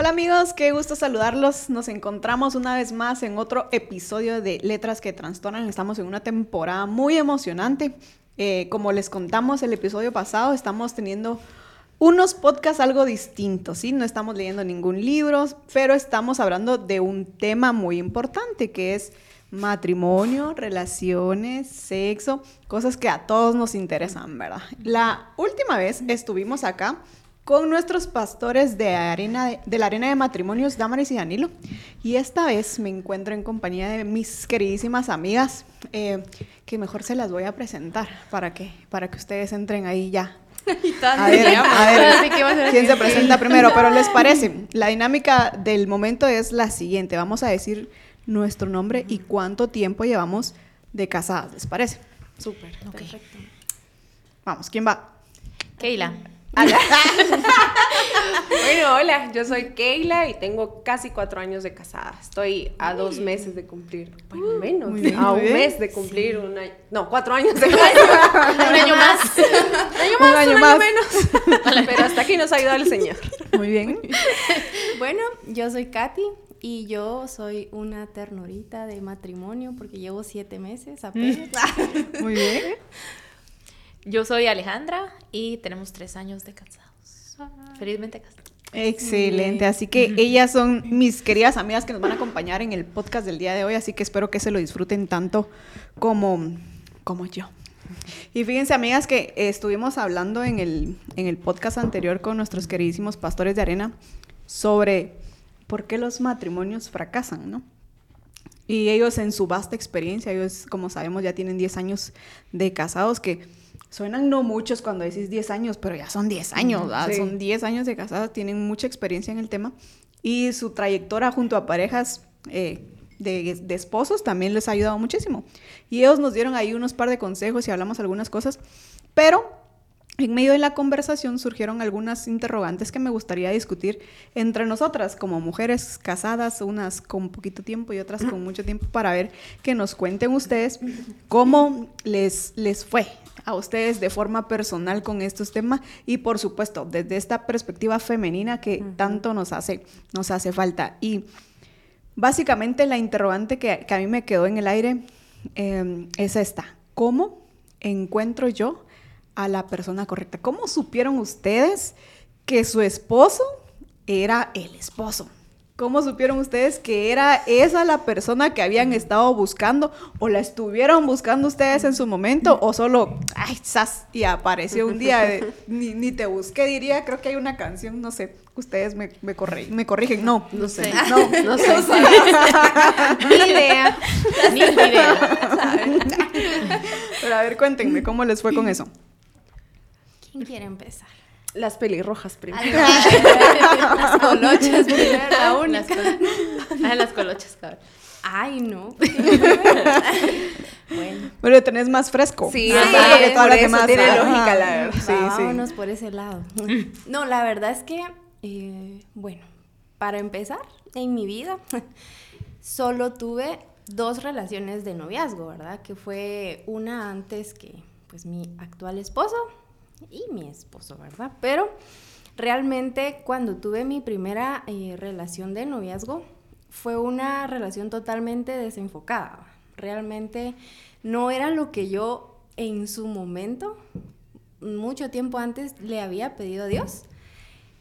Hola amigos, qué gusto saludarlos. Nos encontramos una vez más en otro episodio de Letras que Trastornan. Estamos en una temporada muy emocionante. Eh, como les contamos el episodio pasado, estamos teniendo unos podcasts algo distintos, ¿sí? No estamos leyendo ningún libro, pero estamos hablando de un tema muy importante que es matrimonio, relaciones, sexo, cosas que a todos nos interesan, ¿verdad? La última vez estuvimos acá con nuestros pastores de, arena de, la arena de matrimonios, Damaris y Danilo. Y esta vez me encuentro en compañía de mis queridísimas amigas, eh, que mejor se las voy a presentar para que, para que ustedes entren ahí ya. A ver, a ver quién se presenta primero, pero les parece, la dinámica del momento es la siguiente. Vamos a decir nuestro nombre y cuánto tiempo llevamos de casadas, ¿les parece? Súper, perfecto. Vamos, ¿quién va? Keila. bueno, hola, yo soy Keila y tengo casi cuatro años de casada. Estoy a dos meses de cumplir, bueno, menos, a un mes de cumplir un año, no, cuatro años de casada. un año más. un año más, un año, más. menos. Pero hasta aquí nos ha ayudado el Señor. Muy bien. bueno, yo soy Katy y yo soy una ternurita de matrimonio porque llevo siete meses apenas. Muy bien. Yo soy Alejandra y tenemos tres años de casados. Felizmente casados. Excelente, así que ellas son mis queridas amigas que nos van a acompañar en el podcast del día de hoy, así que espero que se lo disfruten tanto como, como yo. Y fíjense, amigas, que estuvimos hablando en el, en el podcast anterior con nuestros queridísimos pastores de arena sobre por qué los matrimonios fracasan, ¿no? Y ellos en su vasta experiencia, ellos como sabemos ya tienen 10 años de casados, que Suenan no muchos cuando decís 10 años, pero ya son 10 años, son 10 años de casadas, tienen mucha experiencia en el tema. Y su trayectoria junto a parejas eh, de, de, esposos también les ha ayudado muchísimo. Y ellos nos dieron ahí unos par de consejos y hablamos algunas cosas, pero en medio de la conversación surgieron algunas interrogantes que me gustaría discutir entre nosotras como mujeres casadas, unas con poquito tiempo y otras con mucho tiempo, para ver que nos cuenten ustedes cómo les, les fue a ustedes de forma personal con estos temas y por supuesto desde esta perspectiva femenina que tanto nos hace, nos hace falta. Y básicamente la interrogante que, a mí me quedó en el aire em, es esta. ¿Cómo encuentro yo a la persona correcta? ¿Cómo supieron ustedes que su esposo era el esposo? ¿Cómo supieron ustedes que era esa la persona que habían estado buscando? ¿O la estuvieron buscando ustedes en su momento? ¿O solo, ay, sas, y apareció un día, ni, te busqué, diría, creo que hay una canción, no sé, ustedes me, me, me corrigen. No, no sé. No, no sé. ni idea. Ni idea. Pero a ver, cuéntenme, ¿cómo les fue con eso? ¿Quién quiere empezar? Las pelirrojas primero. las colochas primero. Aún las, ah, las colochas, cabrón. Ay, no. bueno. Pero tenés más fresco. Sí, ah, que toda la tiene lógica, la verdad. Sí, Vámonos por ese lado. No, la verdad es que, eh, bueno, para empezar, en mi vida, solo tuve dos relaciones de noviazgo, ¿verdad? Que fue una antes que, pues, mi actual esposo y mi esposo, ¿verdad? Pero realmente cuando tuve mi primera eh, relación de noviazgo fue una relación totalmente desenfocada. Realmente no era lo que yo en su momento, mucho tiempo antes, le había pedido a Dios.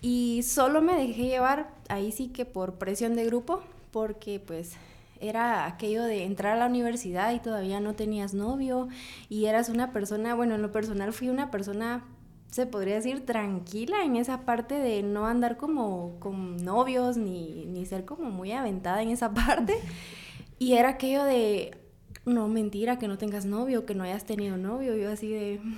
Y solo me dejé llevar ahí sí que por presión de grupo, porque pues era aquello de entrar a la universidad y todavía no tenías novio y eras una persona, bueno, en lo personal fui una persona, se podría decir, tranquila en esa parte de no andar como con novios ni, ni ser como muy aventada en esa parte. Y era aquello de, no, mentira, que no tengas novio, que no hayas tenido novio. Yo así de...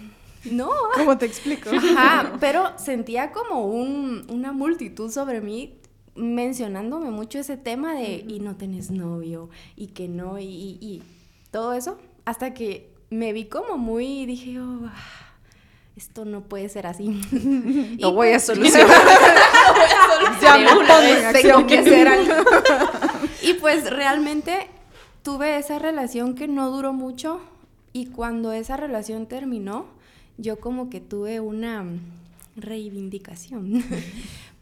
No. ¿Cómo te explico? Ajá, pero sentía como un, una multitud sobre mí mencionándome mucho ese tema de y no tenés novio y que no y, y, todo eso hasta que me vi como muy dije oh, esto no puede ser así lo voy a solucionar. Ya me tengo que algo. Y pues realmente tuve esa relación que no duró mucho y cuando esa relación terminó yo como que tuve una reivindicación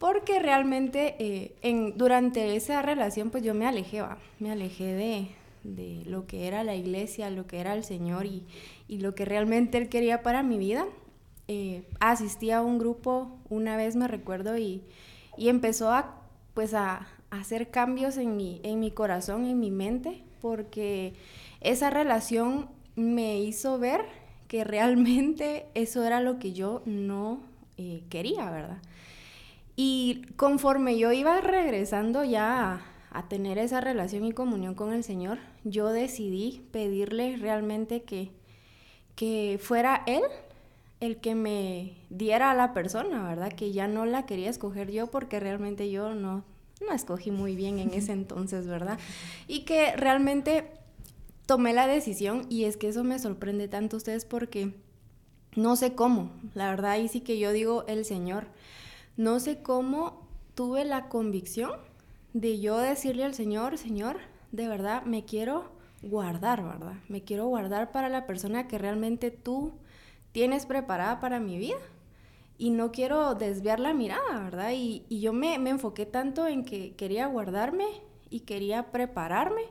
porque realmente eh, en, durante esa relación pues yo me alejé, me alejé de, de, lo que era la iglesia, lo que era el Señor y, y lo que realmente Él quería para mi vida. Eh, asistí a un grupo una vez, me recuerdo, y, y empezó a, pues a, hacer cambios en mi, en mi corazón, en mi mente, porque esa relación me hizo ver que realmente eso era lo que yo no eh, quería, ¿verdad? Y conforme yo iba regresando ya a, tener esa relación y comunión con el Señor, yo decidí pedirle realmente que, que fuera Él el que me diera a la persona, ¿verdad? Que ya no la quería escoger yo porque realmente yo no, no escogí muy bien en ese entonces, ¿verdad? Y que realmente tomé la decisión y es que eso me sorprende tanto a ustedes porque no sé cómo, la verdad ahí sí que yo digo el Señor, no sé cómo tuve la convicción de yo decirle al Señor, Señor, de verdad me quiero guardar, ¿verdad? Me quiero guardar para la persona que realmente tú tienes preparada para mi vida y no quiero desviar la mirada, ¿verdad? Y, yo me, enfoqué tanto en que quería guardarme y quería prepararme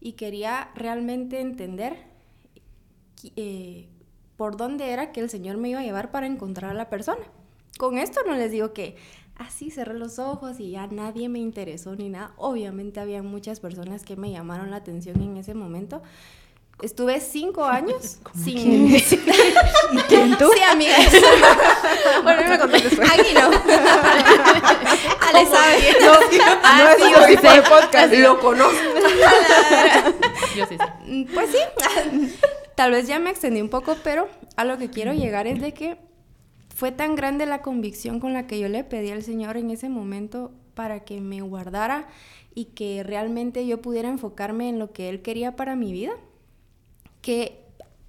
y quería realmente entender eh, por dónde era que el Señor me iba a llevar para encontrar a la persona. Con esto no les digo que así cerré los ojos y ya nadie me interesó ni nada. Obviamente había muchas personas que me llamaron la atención en ese momento, Estuve cinco años sin... ¿Quién? ¿Quién tú? Sí, amiga. bueno, mí me contaste después. Aquí no. Ale sabe. No, ah, no sí, es de podcast. Lo conozco. Yo sí sé. Pues sí. Tal vez ya me extendí un poco, pero a lo que quiero llegar es de que fue tan grande la convicción con la que yo le pedí al Señor en ese momento para que me guardara y que realmente yo pudiera enfocarme en lo que Él quería para mi vida que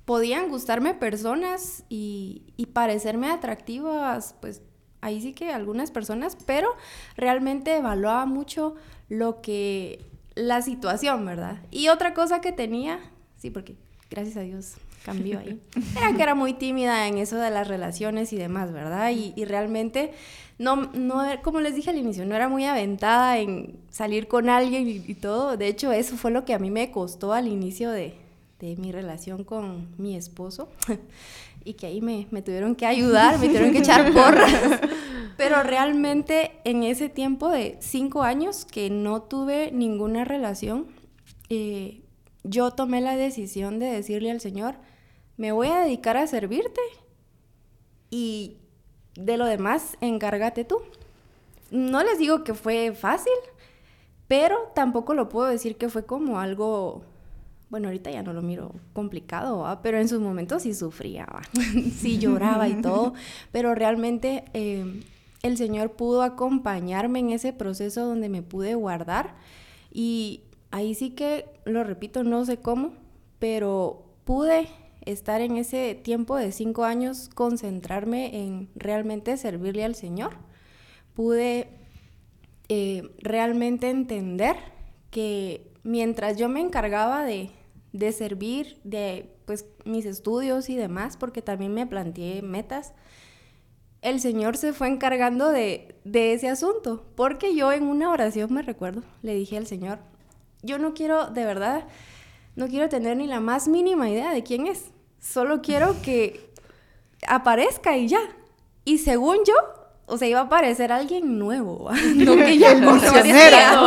podían gustarme personas y, parecerme atractivas, pues ahí sí que algunas personas, pero realmente evaluaba mucho lo que la situación, ¿verdad? Y otra cosa que tenía, sí, porque gracias a Dios cambió ahí, era que era muy tímida en eso de las relaciones y demás, ¿verdad? Y, realmente no, no, como les dije al inicio, no era muy aventada en salir con alguien y todo. De hecho, eso fue lo que a mí me costó al inicio de, de mi relación con mi esposo y que ahí me, tuvieron que ayudar, me tuvieron que echar porras. Pero realmente en ese tiempo de cinco años que no tuve ninguna relación, eh, yo tomé la decisión de decirle al Señor, me voy a dedicar a servirte y de lo demás encárgate tú. No les digo que fue fácil, pero tampoco lo puedo decir que fue como algo bueno, ahorita ya no lo miro complicado, pero en sus momentos sí sufría, sí lloraba y todo, pero realmente eh, el Señor pudo acompañarme en ese proceso donde me pude guardar y ahí sí que, lo repito, no sé cómo, pero pude estar en ese tiempo de cinco años, concentrarme en realmente servirle al Señor. Pude eh, realmente entender que mientras yo me encargaba de, de servir, de pues mis estudios y demás, porque también me planteé metas, el Señor se fue encargando de, de ese asunto, porque yo en una oración me recuerdo, le dije al Señor, yo no quiero, de verdad, no quiero tener ni la más mínima idea de quién es, solo quiero que aparezca y ya. Y según yo, o sea, iba a aparecer alguien nuevo, no que ya conocía.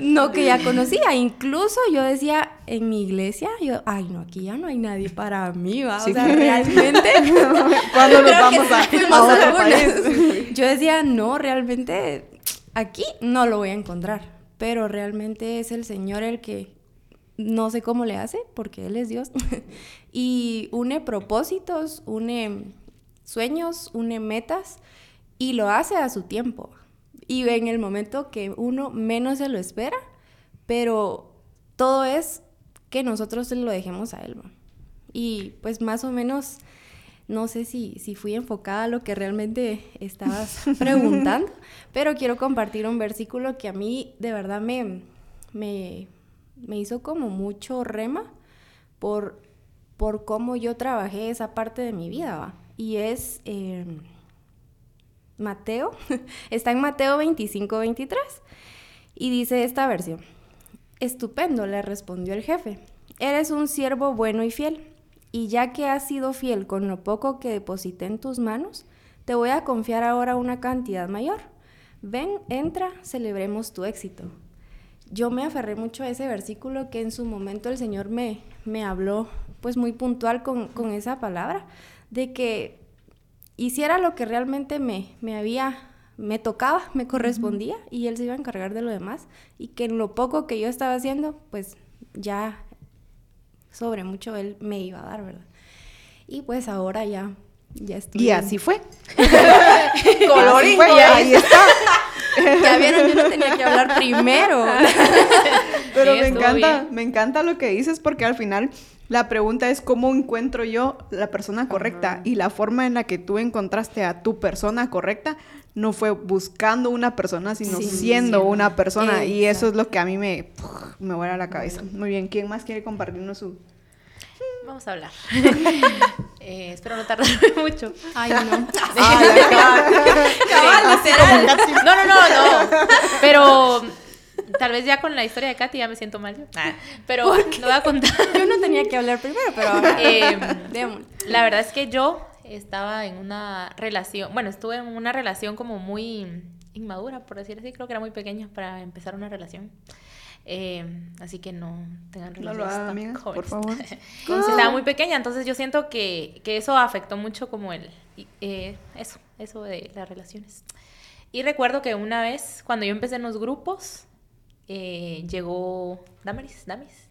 no que ya conocía. Incluso yo decía en mi iglesia, yo, ay, no, aquí ya no hay nadie para mí, ¿va? O sea, realmente. ¿Cuándo nos vamos a, a Yo decía, no, realmente aquí no lo voy a encontrar. Pero realmente es el Señor el que no sé cómo le hace, porque Él es Dios. y une propósitos, une sueños, une metas y lo hace a su tiempo y en el momento que uno menos se lo espera, pero todo es que nosotros lo dejemos a él. Y pues más o menos, no sé si, si fui enfocada a lo que realmente estabas preguntando, pero quiero compartir un versículo que a mí de verdad me, me, hizo como mucho rema por, por cómo yo trabajé esa parte de mi vida. Y es... Eh, Mateo, está en Mateo 25, 23. Y dice esta versión, estupendo, le respondió el jefe, eres un siervo bueno y fiel, y ya que has sido fiel con lo poco que deposité en tus manos, te voy a confiar ahora una cantidad mayor. Ven, entra, celebremos tu éxito. Yo me aferré mucho a ese versículo que en su momento el Señor me, me habló pues muy puntual con, con esa palabra, de que hiciera lo que realmente me, me había me tocaba, me correspondía y él se iba a encargar de lo demás y que en lo poco que yo estaba haciendo, pues ya sobre mucho él me iba a dar, ¿verdad? Y pues ahora ya, ya estoy. Y así fue. Colorín, fue, ahí está. ya vieron, yo no tenía que hablar primero. Pero me encanta, me encanta lo que dices porque al final la pregunta es cómo encuentro yo la persona correcta y la forma en la que tú encontraste a tu persona correcta no fue buscando una persona, sino siendo una persona. Y eso es lo que a mí me, me vuela la cabeza. Muy bien, ¿quién más quiere compartirnos su...? Vamos a hablar. eh, espero no tardar mucho. Ay, no. no, no, no, no. Pero tal vez ya con la historia de Katy ya me siento mal. Ah, pero lo voy a contar. Yo no tenía que hablar primero, pero ahora. Eh, la verdad es que yo estaba en una relación, bueno, estuve en una relación como muy inmadura, por decir así, creo que era muy pequeña para empezar una relación. Eh, así que no tengan relaciones no por favor. estaba muy pequeña, entonces yo siento que, que eso afectó mucho como el, eh, eso, eso de las relaciones. Y recuerdo que una vez, cuando yo empecé en los grupos, eh, llegó Damaris, Damis,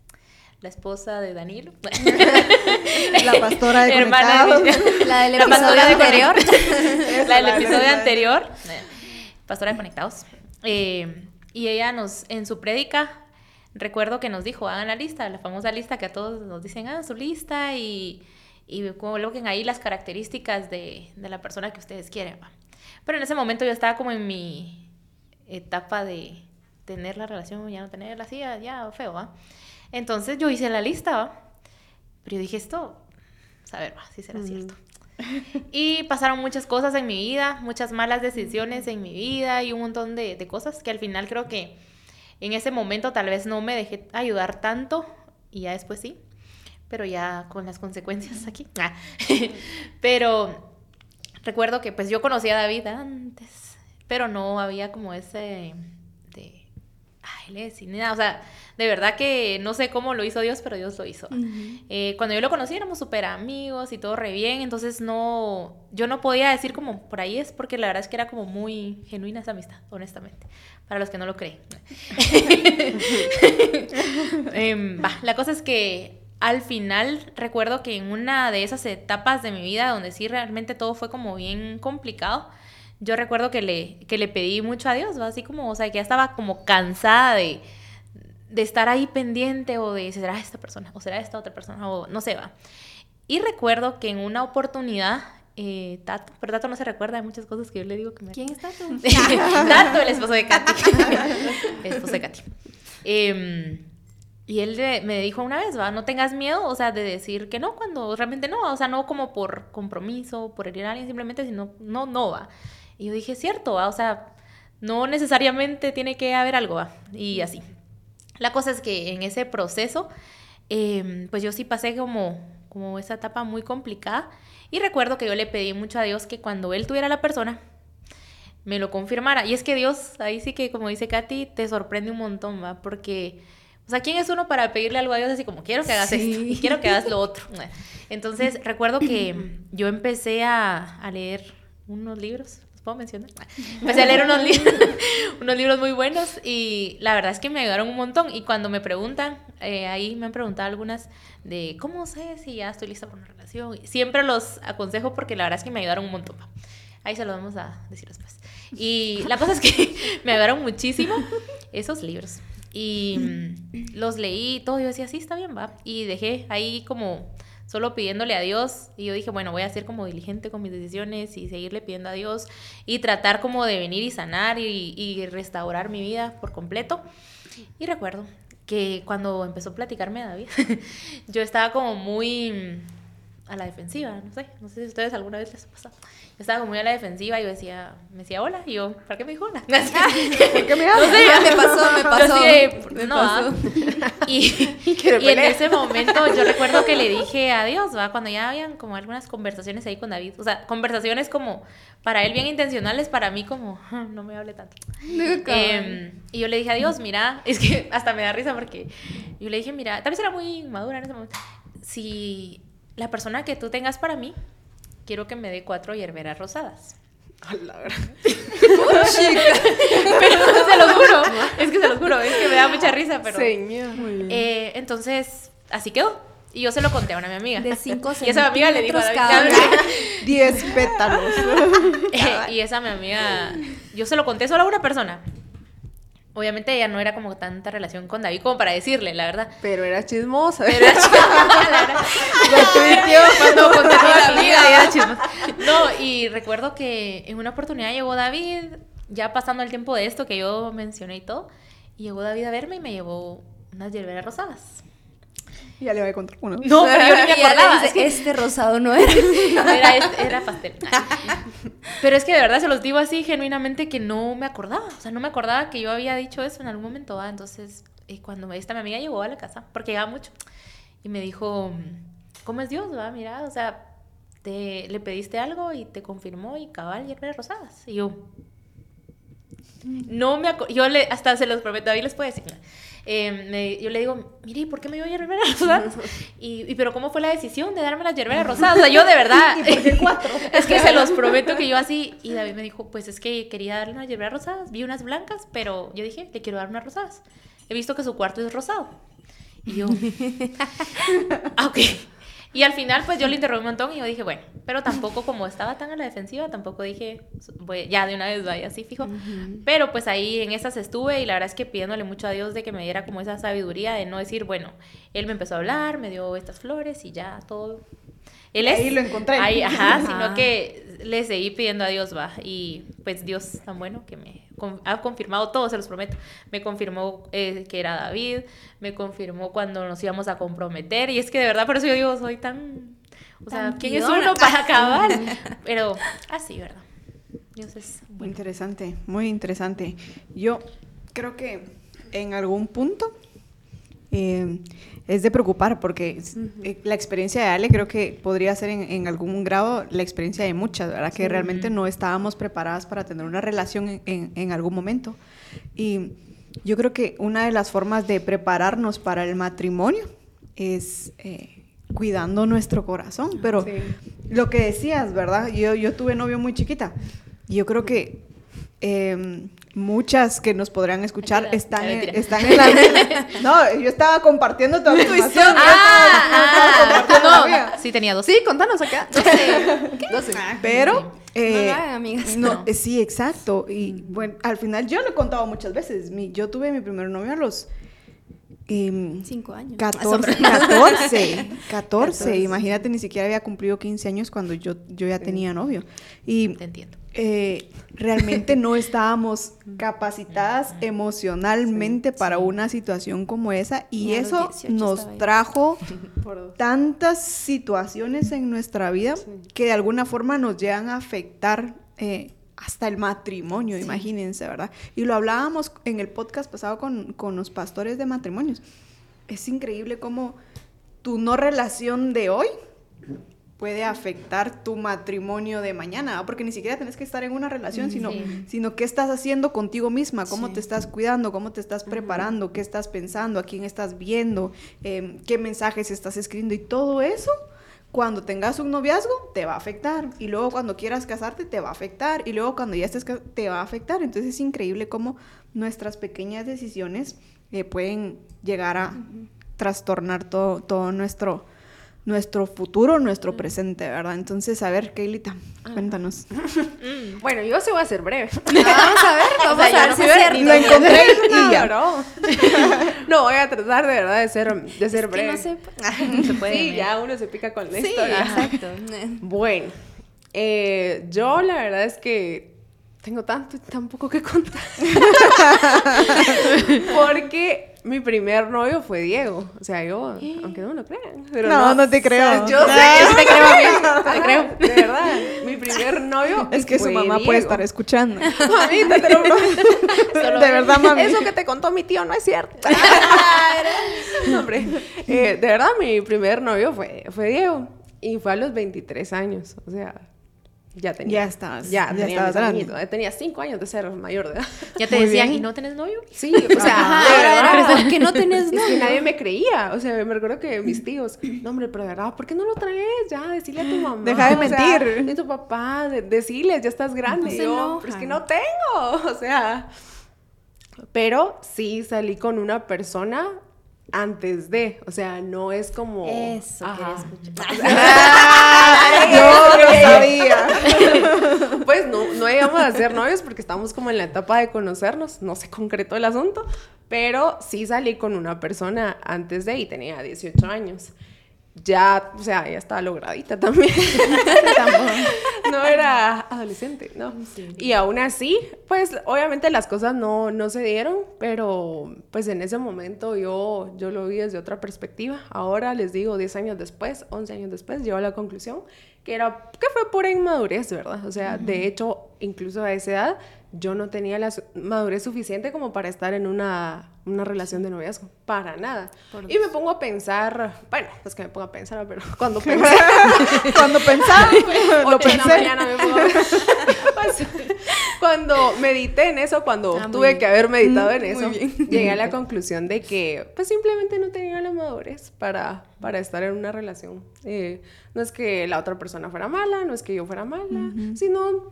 la esposa de Danilo. la pastora de Hermana La del episodio anterior. la del episodio anterior. Pastora de Conectados. Eh, y ella nos, en su prédica, recuerdo que nos dijo, hagan la lista, la famosa lista que a todos nos dicen, hagan su lista y, y coloquen ahí las características de, de la persona que ustedes quieren. Pero en ese momento yo estaba como en mi etapa de tener la relación, ya no tenerla así, ya feo, ¿va? Entonces yo hice la lista, pero yo dije esto, a ver, si será cierto. Y pasaron muchas cosas en mi vida, muchas malas decisiones en mi vida y un montón de, cosas que al final creo que en ese momento tal vez no me dejé ayudar tanto y ya después sí, pero ya con las consecuencias aquí. Ah. pero recuerdo que pues yo conocía a David antes, pero no había como ese ay, le nada, o sea, de verdad que no sé cómo lo hizo Dios, pero Dios lo hizo. Eh, cuando yo lo conocí éramos súper amigos y todo re bien, entonces no, yo no podía decir como por ahí es, porque la verdad es que era como muy genuina esa amistad, honestamente, para los que no lo creen. Em, la cosa es que al final recuerdo que en una de esas etapas de mi vida donde sí realmente todo fue como bien complicado, yo recuerdo que le, que le pedí mucho a Dios, así como, o sea, que ya estaba como cansada de de estar ahí pendiente o de será esta persona o será esta otra persona o no sé, va. Y recuerdo que en una oportunidad, eh, Tato, pero Tato no se recuerda de muchas cosas que yo le digo que me... ¿Quién es Tato? Tato, el esposo de Katy. el esposo de Katy. Em, y él me dijo una vez, va, no tengas miedo, o sea, de decir que no cuando realmente no, o sea, no como por compromiso, por herir a alguien, simplemente, sino, no, no va. Y yo dije, cierto, va, o sea, no necesariamente tiene que haber algo, va, y así. La cosa es que en ese proceso, em, pues yo sí pasé como, como esa etapa muy complicada y recuerdo que yo le pedí mucho a Dios que cuando Él tuviera la persona, me lo confirmara. Y es que Dios, ahí sí que como dice Katy, te sorprende un montón, ¿va? Porque, o sea, ¿quién es uno para pedirle algo a Dios así como, quiero que hagas esto y quiero que hagas lo otro? Entonces, recuerdo que yo empecé a, a leer unos libros puedo mencionar. Empecé a leer unos, unos libros muy buenos y la verdad es que me ayudaron un montón. Y cuando me preguntan, eh, ahí me han preguntado algunas de cómo sé si ya estoy lista para una relación. Siempre los aconsejo porque la verdad es que me ayudaron un montón. Ahí se lo vamos a decir después. Y la cosa es que me ayudaron muchísimo esos libros. Y mm, los leí todo. Yo decía, sí, está bien, va. Y dejé ahí como solo pidiéndole a Dios. Y yo dije, bueno, voy a ser como diligente con mis decisiones y seguirle pidiendo a Dios y tratar como de venir y sanar y, restaurar mi vida por completo. Y recuerdo que cuando empezó a platicarme David, yo estaba como muy a la defensiva, no sé, no sé si ustedes alguna vez les ha pasado. Estaba como muy a la defensiva y yo decía, me decía hola, y yo, ¿para qué me dijo hola? ¿Por qué me No hablas? sé, Ah, me pasó, me yo pasó. así Me no, pasó. ¿ah? Y, Quiero y en ese momento yo recuerdo que le dije adiós, ¿va? Cuando ya habían como algunas conversaciones ahí con David, o sea, conversaciones como para él bien intencionales, para mí como, "Ah, no me hable tanto. Em, y yo le dije, adiós, mira, es que hasta me da risa porque yo le dije, mira, tal vez era muy madura en ese momento. Si la persona que tú tengas para mí, quiero que me dé cuatro hierberas rosadas. A la verdad. Pero se los juro, es que se los juro, es que me da mucha risa, pero... Señor. Eh, entonces, así quedó. Y yo se lo conté a una mi amiga. De cinco Y esa mi amiga le dijo a pétalos. Eh, y esa mi amiga, yo se lo conté solo a una persona. Obviamente ella no era como tanta relación con David como para decirle, la verdad. Pero era chismosa. Pero era chismosa, la verdad. Cuando conté a la amiga y era chismosa. No, y recuerdo que en una oportunidad llegó David, ya pasando el tiempo de esto que yo mencioné y todo, y llegó David a verme y me llevó unas hierberas rosadas. Ya le voy a contar uno. No, pero yo ni me Y acordaba. dice, es que este rosado no era. era, este- era pastel. Pero es que de verdad se los digo así genuinamente que no me acordaba. O sea, no me acordaba que yo había dicho eso en algún momento. Entonces, eh, cuando esta mi amiga llegó a la casa, porque llegaba mucho, y me dijo, ¿cómo es Dios? Va? Mira, o sea, te, le pediste algo y te confirmó y cabal hierbas rosadas. Y yo, no me acuerdo, yo le, hasta se los prometo, David les puede decir. Eh, me- yo le digo, mire, ¿y ¿por qué me dio hierberas rosadas? Y, y, pero ¿cómo fue la decisión de darme las hierberas rosadas? O sea, yo de verdad, es que se los prometo que yo así, y David me dijo, pues es que quería darle unas hierberas rosadas, vi unas blancas, pero yo dije, le quiero dar unas rosadas. He visto que su cuarto es rosado. Y yo, ah, ok. Y al final, pues yo le interrogué un montón y yo dije, bueno, pero tampoco como estaba tan a la defensiva, tampoco dije, voy- ya de una vez vaya así fijo. Pero pues ahí en esas estuve y la verdad es que pidiéndole mucho a Dios de que me diera como esa sabiduría de no decir, bueno, él me empezó a hablar, me dio estas flores y ya todo. Él es, Ahí lo encontré. Ahí, ajá, Ajá. sino que le seguí pidiendo a Dios, va. Y pues Dios tan bueno que me con- ha confirmado todo, se los prometo. Me confirmó eh, que era David, me confirmó cuando nos íbamos a comprometer. Y es que de verdad, por eso yo digo, soy tan. O sea, ¿quién es uno para acabar? Pero así, ¿verdad? Dios es bueno. Interesante, muy interesante. Yo creo que en algún punto eh, es de preocupar porque eh, la experiencia de Ale creo que podría ser en, en algún grado la experiencia de muchas, ¿verdad? Que realmente no estábamos preparadas para tener una relación en, en- en algún momento. Y yo creo que una de las formas de prepararnos para el matrimonio es eh, cuidando nuestro corazón. Pero Sí. lo que decías, ¿verdad? Yo, yo tuve novio muy chiquita. Y yo creo que eh, muchas que nos podrán escuchar Mentira, están ya, en, mentira. están en la No, yo estaba compartiendo tu información. Ah, la mía. no, sí tenía dos. Sí, contanos acá. 12. 12. Pero... eh, No hagan, amigas. no, No. eh, sí, exacto. Y bueno, al final yo lo he contado muchas veces. Mi, yo tuve mi primer novio a los... em, Cinco años. 14, 14, 14, imagínate, ni siquiera había cumplido 15 años cuando yo, yo ya tenía novio. Y Te entiendo. Eh, realmente no estábamos capacitadas emocionalmente para una situación como esa y eso 18 nos trajo tantas situaciones en nuestra vida que de alguna forma nos llegan a afectar eh, hasta el matrimonio, imagínense, ¿verdad? Y lo hablábamos en el podcast pasado con, con los pastores de matrimonios. Es increíble cómo tu no relación de hoy puede afectar tu matrimonio de mañana, ¿va? porque ni siquiera tenés que estar en una relación, sino, Sí. sino qué estás haciendo contigo misma, cómo Sí. te estás cuidando, cómo te estás preparando, qué estás pensando, a quién estás viendo, eh, qué mensajes estás escribiendo y todo eso. Cuando tengas un noviazgo, te va a afectar. Y luego cuando quieras casarte, te va a afectar. Y luego cuando ya estés, te va a afectar. Entonces es increíble cómo nuestras pequeñas decisiones eh, pueden llegar a trastornar todo, todo nuestro, nuestro futuro, nuestro presente, ¿verdad? Entonces, a ver, Keilita, cuéntanos. Bueno, yo sí voy a ser breve. Vamos a ver, vamos sea, a ver no si cierto. Lo encontré y ya. No, no, voy a tratar de verdad de ser, de ser Es que breve. no. Se puede. Sí, ¿no? ya uno se pica con la Sí, historia. exacto. Bueno, eh, yo la verdad es que tengo tanto y tan poco que contar. Porque mi primer novio fue Diego. O sea, yo, aunque no me lo crean. Pero no, no, te creo. yo sé que te creo a mí. Te creo. De verdad, mi primer novio. Es que fue su mamá Diego. puede estar escuchando. Mamita, te lo prometo. de verdad, mami. Eso que te contó mi tío no es cierto. no, hombre. Eh, de verdad, mi primer novio fue, fue Diego. Y fue a los 23 años. O sea, ya tenía. Ya estabas- Ya, ya tenía estabas grande. Tenía 5 años de ser mayor de edad. Ya te Muy decían, bien. ¿y no tenés novio? Sí, o sea, de Ahora, verdad. ¿por qué no tenés Es que novio? nadie me creía. O sea, me recuerdo que mis tíos, no, hombre, pero de verdad, ¿por qué no lo traes? Ya, decirle a tu mamá. Deja de o sea, mentir. de tu papá, de, decirles, ya estás grande. No yo, pero es que no tengo. O sea. Pero sí salí con una persona antes de. O sea, no es como. Eso Ajá. escuchar. Yo lo sabía. Pues no, no llegamos a ser novios porque estamos como en la etapa de conocernos, no se concretó el asunto, pero sí salí con una persona antes de y tenía 18 años. Ya, o sea, ya estaba logradita también. no era adolescente, ¿no? Y aún así, pues obviamente las cosas no, no se dieron, pero pues en ese momento yo, yo lo vi desde otra perspectiva. Ahora les digo, 10 años después, 11 años después, llego a la conclusión que era que fue pura inmadurez, ¿verdad? O sea, de hecho, incluso a esa edad yo no tenía la madurez suficiente como para estar en una, una relación de noviazgo, para nada. Y me pongo a pensar, bueno, no es que me ponga a pensar, pero cuando pensé, Cuando pensaba, lo de la pensé. mañana me pongo a Pues, cuando medité en eso, cuando Ah, tuve bien. que haber meditado en eso, llegué a la conclusión de que pues simplemente no tenía la madurez para, para estar en una relación. Eh, no es que la otra persona fuera mala, no es que yo fuera mala, sino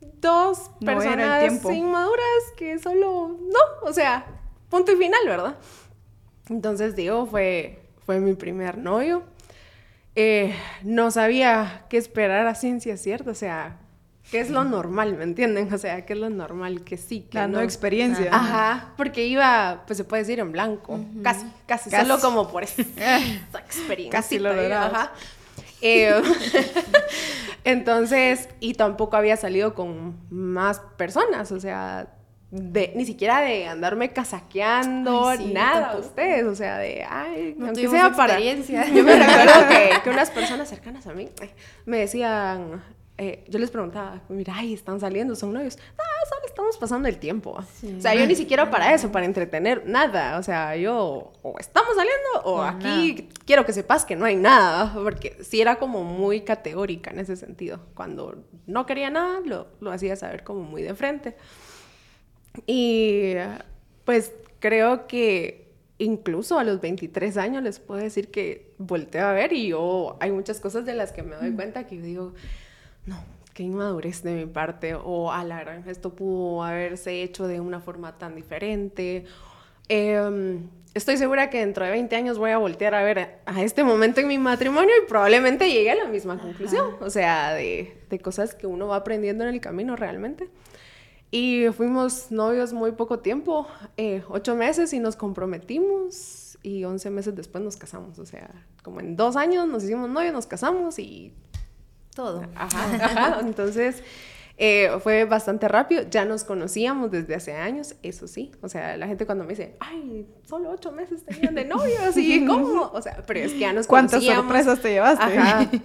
dos No personas inmaduras que solo no, o sea, punto y final, ¿verdad? Entonces, Diego fue, fue mi primer novio. Eh, no sabía qué esperar a ciencia cierta, o sea, qué es lo normal, ¿me entienden? O sea, qué es lo normal, que sí, que La no. no experiencia. Ajá, porque iba, pues se puede decir en blanco, casi, casi, Casi. solo como por esa experiencia. Casi lo lograbas. Ajá. Eh, entonces, y tampoco había salido con más personas, o sea, de, ni siquiera de andarme casaqueando, Ay, sí, nada, tampoco. ustedes, o sea, de, ay, No aunque sea para... Yo me recuerdo que, que unas personas cercanas a mí me decían, eh, yo les preguntaba, mira, ay, están saliendo, son novios. No, solo estamos pasando el tiempo. Sí. O sea, yo ni siquiera para eso, para entretener, nada. O sea, yo o estamos saliendo o O aquí quiero que sepas que no hay nada, porque sí era como muy categórica en ese sentido. Cuando no quería nada, lo, lo hacía saber como muy de frente. Y pues creo que incluso a los 23 años les puedo decir que volteo a ver y yo hay muchas cosas de las que me doy cuenta que yo digo, no, qué inmadurez de mi parte o a la gran, esto pudo haberse hecho de una forma tan diferente. Em, estoy segura que dentro de 20 años voy a voltear a ver a, a este momento en mi matrimonio y probablemente llegue a la misma conclusión, o sea, de, de cosas que uno va aprendiendo en el camino realmente. Y fuimos novios muy poco tiempo, eh, ocho meses y nos comprometimos y once meses después nos casamos. O sea, como en dos años nos hicimos novios, nos casamos y... Todo. Ajá, ajá. Entonces eh, fue bastante rápido. Ya nos conocíamos desde hace años, eso sí. O sea, la gente cuando me dice, ay, solo ocho meses tenían de novios y cómo. O sea, pero es que ya nos ¿Cuántas conocíamos. sorpresas te llevaste? Ajá.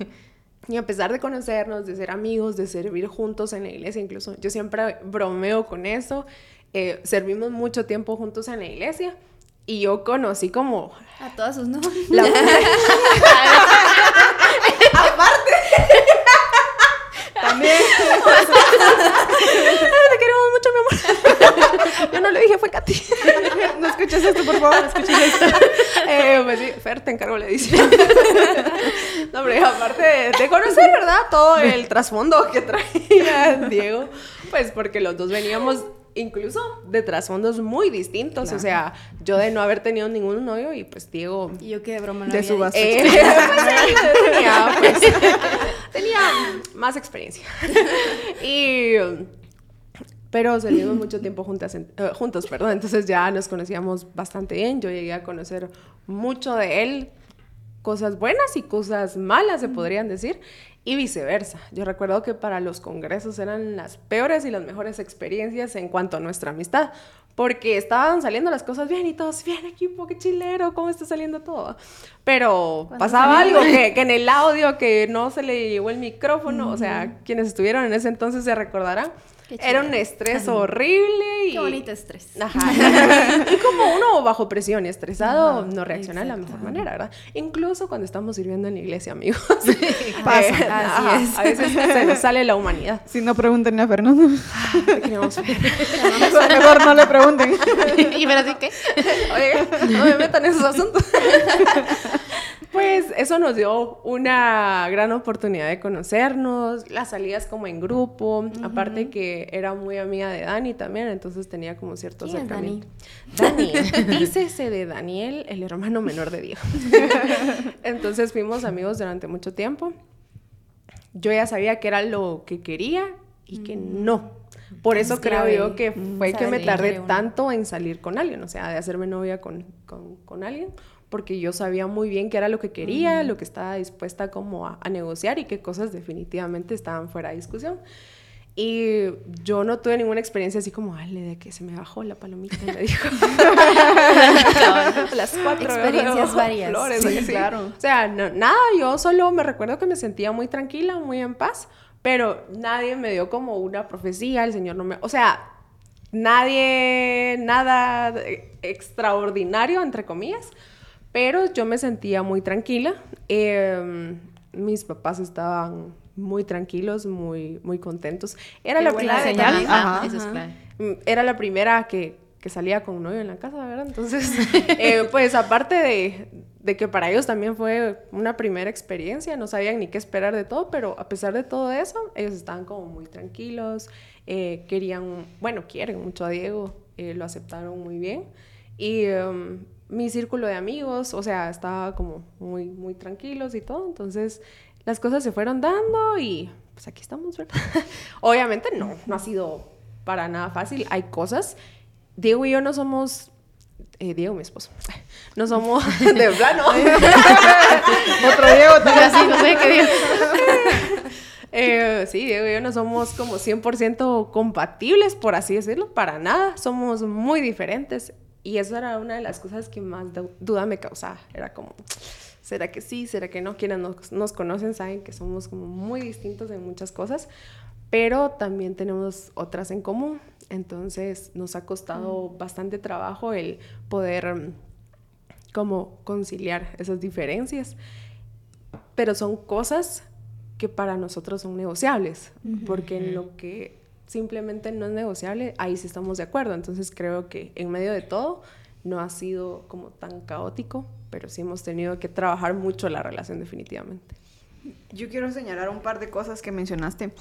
Y a pesar de conocernos, de ser amigos, de servir juntos en la iglesia, incluso yo siempre bromeo con eso. eh, servimos mucho tiempo juntos en la iglesia y yo conocí como A todas sus novias. la También. Te queremos mucho, mi amor. yo no lo dije, fue Katy. No escuches esto, por favor, escuches esto. Eh, pues sí, Fer, te encargo la edición. no, hombre, aparte de, de conocer, ¿verdad? Todo el trasfondo que traía Diego, pues porque los dos veníamos incluso de trasfondos muy distintos. O sea, yo de no haber tenido ningún novio y pues Diego... Y yo que de broma no De su base. eh, pues, tenía, pues, tenía más experiencia. Y... Pero salimos mucho tiempo juntas en- eh, juntos, perdón. Entonces ya nos conocíamos bastante bien. Yo llegué a conocer mucho de él, cosas buenas y cosas malas, se podrían decir, y viceversa. Yo recuerdo que para los congresos eran las peores y las mejores experiencias en cuanto a nuestra amistad, porque estaban saliendo las cosas bien y todos, bien equipo, qué chilero, cómo está saliendo todo. Pero pasaba algo que, que, en el audio, que no se le llevó el micrófono, o sea, quienes estuvieron en ese entonces se recordarán. Era un estrés horrible. Y... Qué bonito estrés. Ajá. y como uno bajo presión y estresado no reacciona de la mejor manera, ¿verdad? Incluso cuando estamos sirviendo en la iglesia, amigos. Pasa. Eh, Así es. A veces se nos sale la humanidad. Si no pregunten a Fernando. Queremos ver. Mejor no le pregunten. ¿Y pero así qué? Oiga, no me metan en esos asuntos. Pues eso nos dio una gran oportunidad de conocernos, las salidas como en grupo, aparte que era muy amiga de Dani también, entonces tenía como cierto ¿Quién es acercamiento. Dani, dícese de Daniel, el hermano menor de Diego. entonces fuimos amigos durante mucho tiempo. Yo ya sabía que era lo que quería y que no. Por eso Es creo yo que fue que saber me tardé tanto en salir con alguien, o sea, de hacerme novia con, con, con alguien, porque yo sabía muy bien qué era lo que quería, lo que estaba dispuesta como a, a negociar y qué cosas definitivamente estaban fuera de discusión. Y yo no tuve ninguna experiencia así como, Ale, de que se me bajó la palomita, me dijo. A las cuatro. Experiencias ¿no? varias. Flores, Sí, así. claro. O sea, no- nada, yo solo me recuerdo que me sentía muy tranquila, muy en paz, pero nadie me dio como una profecía, el Señor no me... O sea, nadie, nada extraordinario, entre comillas, pero yo me sentía muy tranquila. Eh, mis papás estaban muy tranquilos, muy, muy contentos. Era Qué la primera señal. Ajá, eso es. Mm, era la primera que, que salía con un novio en la casa, ¿verdad? Entonces, eh, pues aparte de, de que para ellos también fue una primera experiencia, no sabían ni qué esperar de todo, pero a pesar de todo eso, ellos estaban como muy tranquilos, eh, querían, bueno, quieren mucho a Diego, eh, lo aceptaron muy bien. Y em, mi círculo de amigos, o sea, estaba como muy, muy tranquilos y todo, entonces las cosas se fueron dando y pues aquí estamos, ¿verdad? Obviamente no, no ha sido para nada fácil. Hay cosas. Diego y yo no somos. eh, Diego, mi esposo. No somos de plano. Otro Diego también. Así, no sé qué digo. Eh, sí, Diego y yo no somos como 100% compatibles, por así decirlo, para nada. Somos muy diferentes. Y eso era una de las cosas que más du- duda me causaba. Era como, ¿será que sí? ¿Será que no? Quienes nos, nos conocen saben que somos como muy distintos en muchas cosas, pero también tenemos otras en común. Entonces nos ha costado bastante trabajo el poder mm, como conciliar esas diferencias pero son cosas que para nosotros son negociables, porque en lo que simplemente no es negociable, ahí sí estamos de acuerdo. Entonces creo que en medio de todo no ha sido como tan caótico, pero sí hemos tenido que trabajar mucho la relación definitivamente. Yo quiero señalar un par de cosas que mencionaste.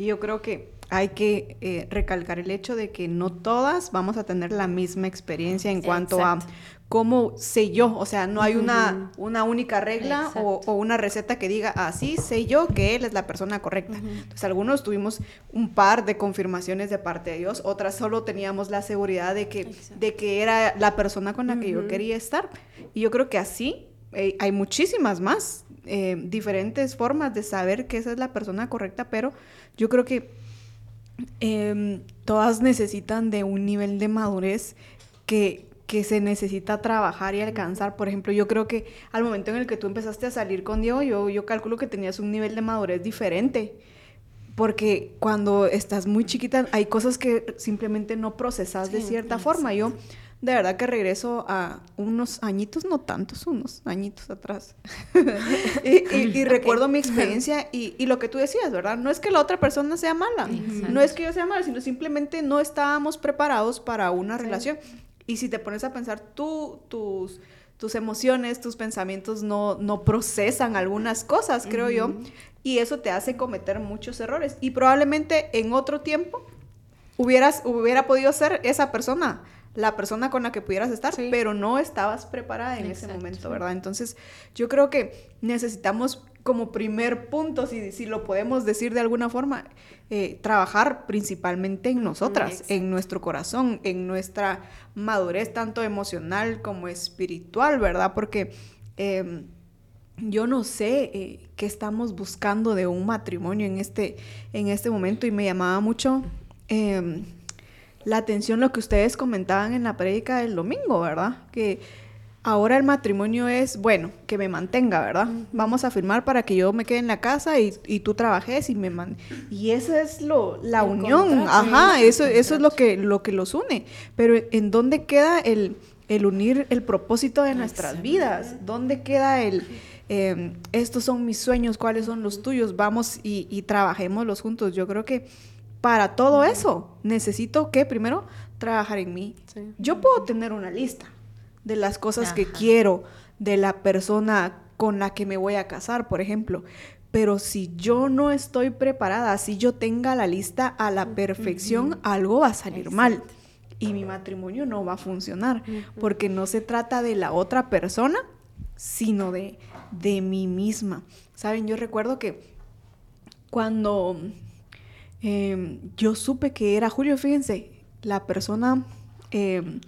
Y yo creo que hay que eh, recalcar el hecho de que no todas vamos a tener la misma experiencia en cuanto Exacto. a cómo sé yo. O sea, no hay una, una única regla o, una receta que diga, así sé yo que él es la persona correcta. Entonces, algunos tuvimos un par de confirmaciones de parte de Dios, otras solo teníamos la seguridad de que, de que era la persona con la que yo quería estar. Y yo creo que así eh, hay muchísimas más eh, diferentes formas de saber que esa es la persona correcta, pero yo creo que em, todas necesitan de un nivel de madurez que, que se necesita trabajar y alcanzar. Por ejemplo, yo creo que al momento en el que tú empezaste a salir con Diego, yo, yo calculo que tenías un nivel de madurez diferente. Porque cuando estás muy chiquita hay cosas que simplemente no procesas de cierta forma. Yo de verdad que regreso a unos añitos, no tantos, unos añitos atrás. y, y- y recuerdo mi experiencia y, y lo que tú decías, ¿verdad? No es que la otra persona sea mala, Exacto. no es que yo sea mala, sino simplemente no estábamos preparados para una relación. Y si te pones a pensar, tú, tus, tus emociones, tus pensamientos no, no procesan algunas cosas, creo yo, y eso te hace cometer muchos errores. Y probablemente en otro tiempo hubieras, hubiera podido ser esa persona, la persona con la que pudieras estar, Sí. pero no estabas preparada en ese momento, ¿verdad? Entonces, yo creo que necesitamos como primer punto, si, si lo podemos decir de alguna forma, eh, trabajar principalmente en nosotras, exacto. en nuestro corazón, en nuestra madurez tanto emocional como espiritual, ¿verdad? Porque em, yo no sé eh, qué estamos buscando de un matrimonio en este, en este momento y me llamaba mucho em, la atención lo que ustedes comentaban en la prédica del domingo, ¿verdad? Que ahora el matrimonio es, bueno, que me mantenga, ¿verdad? Vamos a firmar para que yo me quede en la casa y, y tú trabajes y me man Y esa es lo, la El unión, ajá, eso, eso es lo que, lo que los une. Pero ¿en dónde queda el, el unir el propósito de nuestras vidas? ¿Dónde queda el... eh, estos son mis sueños, cuáles son los tuyos, vamos y, y trabajémoslos juntos. Yo creo que para todo eso necesito que primero trabajar en mí. Sí. Yo puedo tener una lista de las cosas que quiero, de la persona con la que me voy a casar, por ejemplo. Pero si yo no estoy preparada, si yo tenga la lista a la perfección, algo va a salir mal. Y mi matrimonio no va a funcionar, porque no se trata de la otra persona, sino de, de mí misma. Saben, yo recuerdo que cuando eh, yo supe que era Julio, fíjense, la persona eh,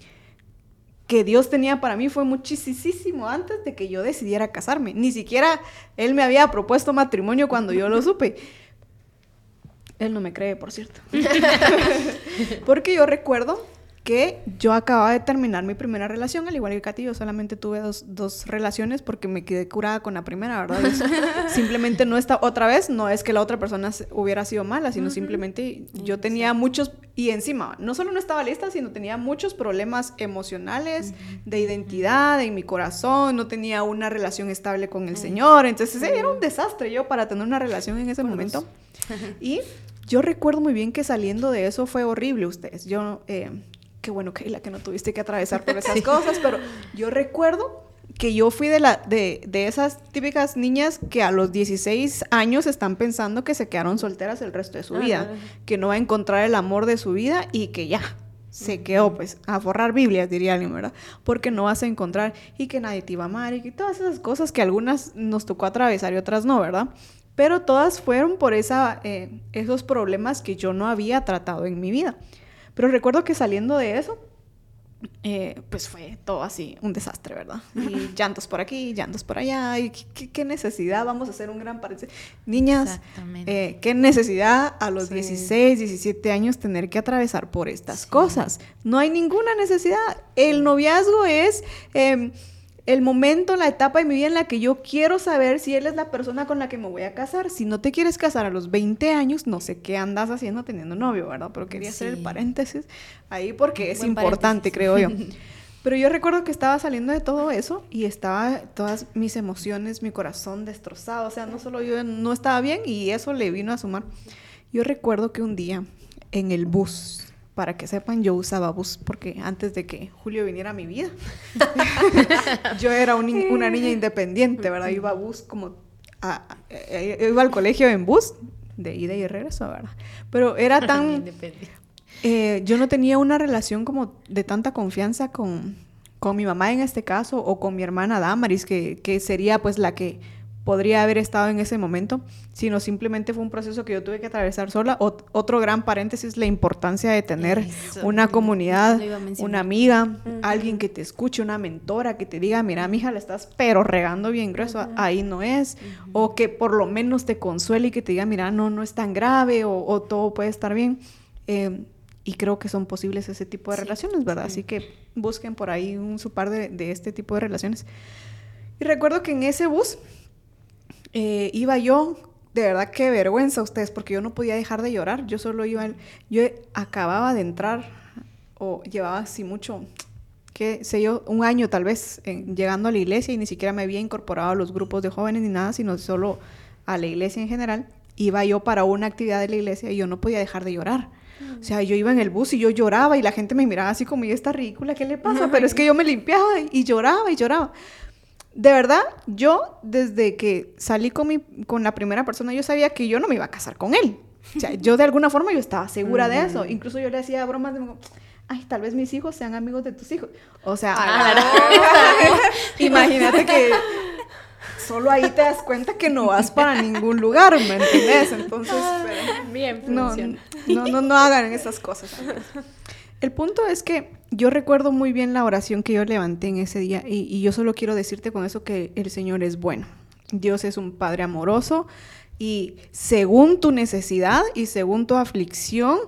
que Dios tenía para mí fue muchísimo antes de que yo decidiera casarme. Ni siquiera Él me había propuesto matrimonio cuando yo lo supe. Él no me cree, por cierto. Porque yo recuerdo que yo acababa de terminar mi primera relación, al igual que Katy, yo solamente tuve dos, dos relaciones porque me quedé curada con la primera, ¿verdad? Simplemente no está, otra vez, no es que la otra persona hubiera sido mala, sino simplemente yo tenía muchos, y encima, no solo no estaba lista, sino tenía muchos problemas emocionales, de identidad, en mi corazón, no tenía una relación estable con el Señor, entonces era un desastre yo para tener una relación en ese momento. Y yo recuerdo muy bien que saliendo de eso fue horrible ustedes. Yo, eh, qué bueno, Keila, que no tuviste que atravesar por esas cosas, pero yo recuerdo que yo fui de, la, de, de esas típicas niñas que a los 16 años están pensando que se quedaron solteras el resto de su vida, que no va a encontrar el amor de su vida y que ya. Se quedó, pues, a forrar Biblias, diría alguien, ¿verdad? Porque no vas a encontrar y que nadie te iba a amar y que todas esas cosas que algunas nos tocó atravesar y otras no, ¿verdad? Pero todas fueron por esa, eh, esos problemas que yo no había tratado en mi vida. Pero recuerdo que saliendo de eso, eh, pues fue todo así, un desastre, ¿verdad? Y llantos por aquí, llantos por allá, y qué, necesidad, vamos a hacer un gran paréntesis. Niñas, eh, qué necesidad a los Sí. 16, 17 años tener que atravesar por estas cosas. No hay ninguna necesidad. El noviazgo es eh, el momento, la etapa de mi vida en la que yo quiero saber si él es la persona con la que me voy a casar. Si no te quieres casar a los 20 años, no sé qué andas haciendo teniendo novio, ¿verdad? Pero quería hacer el paréntesis ahí porque es Buen importante, paréntesis. creo yo. Pero yo recuerdo que estaba saliendo de todo eso y estaba todas mis emociones, mi corazón destrozado. O sea, no solo yo no estaba bien y eso le vino a sumar. Yo recuerdo que un día en el bus, para que sepan, yo usaba bus porque antes de que Julio viniera a mi vida, yo era un una niña independiente, ¿verdad? Iba a bus como... a- a- iba al colegio en bus, de ida y regreso, ¿verdad? Pero era tan... Eh, yo no tenía una relación como de tanta confianza con, con mi mamá en este caso o con mi hermana Damaris, que, que sería pues la que podría haber estado en ese momento, sino simplemente fue un proceso que yo tuve que atravesar sola. Ot- otro gran paréntesis, la importancia de tener Eso. una comunidad, una amiga, alguien que te escuche, una mentora que te diga, mira, mija, la estás pero regando bien grueso, ahí no es, o que por lo menos te consuele y que te diga, mira, no, no es tan grave o, o todo puede estar bien. Eh, y creo que son posibles ese tipo de Sí, relaciones, ¿verdad? Así que busquen por ahí un su par de, de este tipo de relaciones. Y recuerdo que en ese bus eh, iba yo, de verdad qué vergüenza ustedes, porque yo no podía dejar de llorar. Yo solo iba, yo acababa de entrar o llevaba así mucho, qué sé yo, un año tal vez en- llegando a la iglesia y ni siquiera me había incorporado a los grupos de jóvenes ni nada, sino solo a la iglesia en general. Iba yo para una actividad de la iglesia y yo no podía dejar de llorar. O sea, yo iba en el bus y yo lloraba y la gente me miraba así como, y esta ridícula, ¿qué le pasa? Pero es que yo me limpiaba y, y lloraba y lloraba. De verdad, yo desde que salí con, mi, con la primera persona, yo sabía que yo no me iba a casar con él. O sea, yo de alguna forma yo estaba segura de eso. Incluso yo le hacía bromas de, ay, tal vez mis hijos sean amigos de tus hijos. O sea, imagínate que solo ahí te das cuenta que no vas para ningún lugar, ¿me entiendes? Entonces, pero- Bien, no, funciona. no, no, no hagan esas cosas. amigos. El punto es que yo recuerdo muy bien la oración que yo levanté en ese día y, y yo solo quiero decirte con eso que el Señor es bueno. Dios es un Padre amoroso y según tu necesidad y según tu aflicción,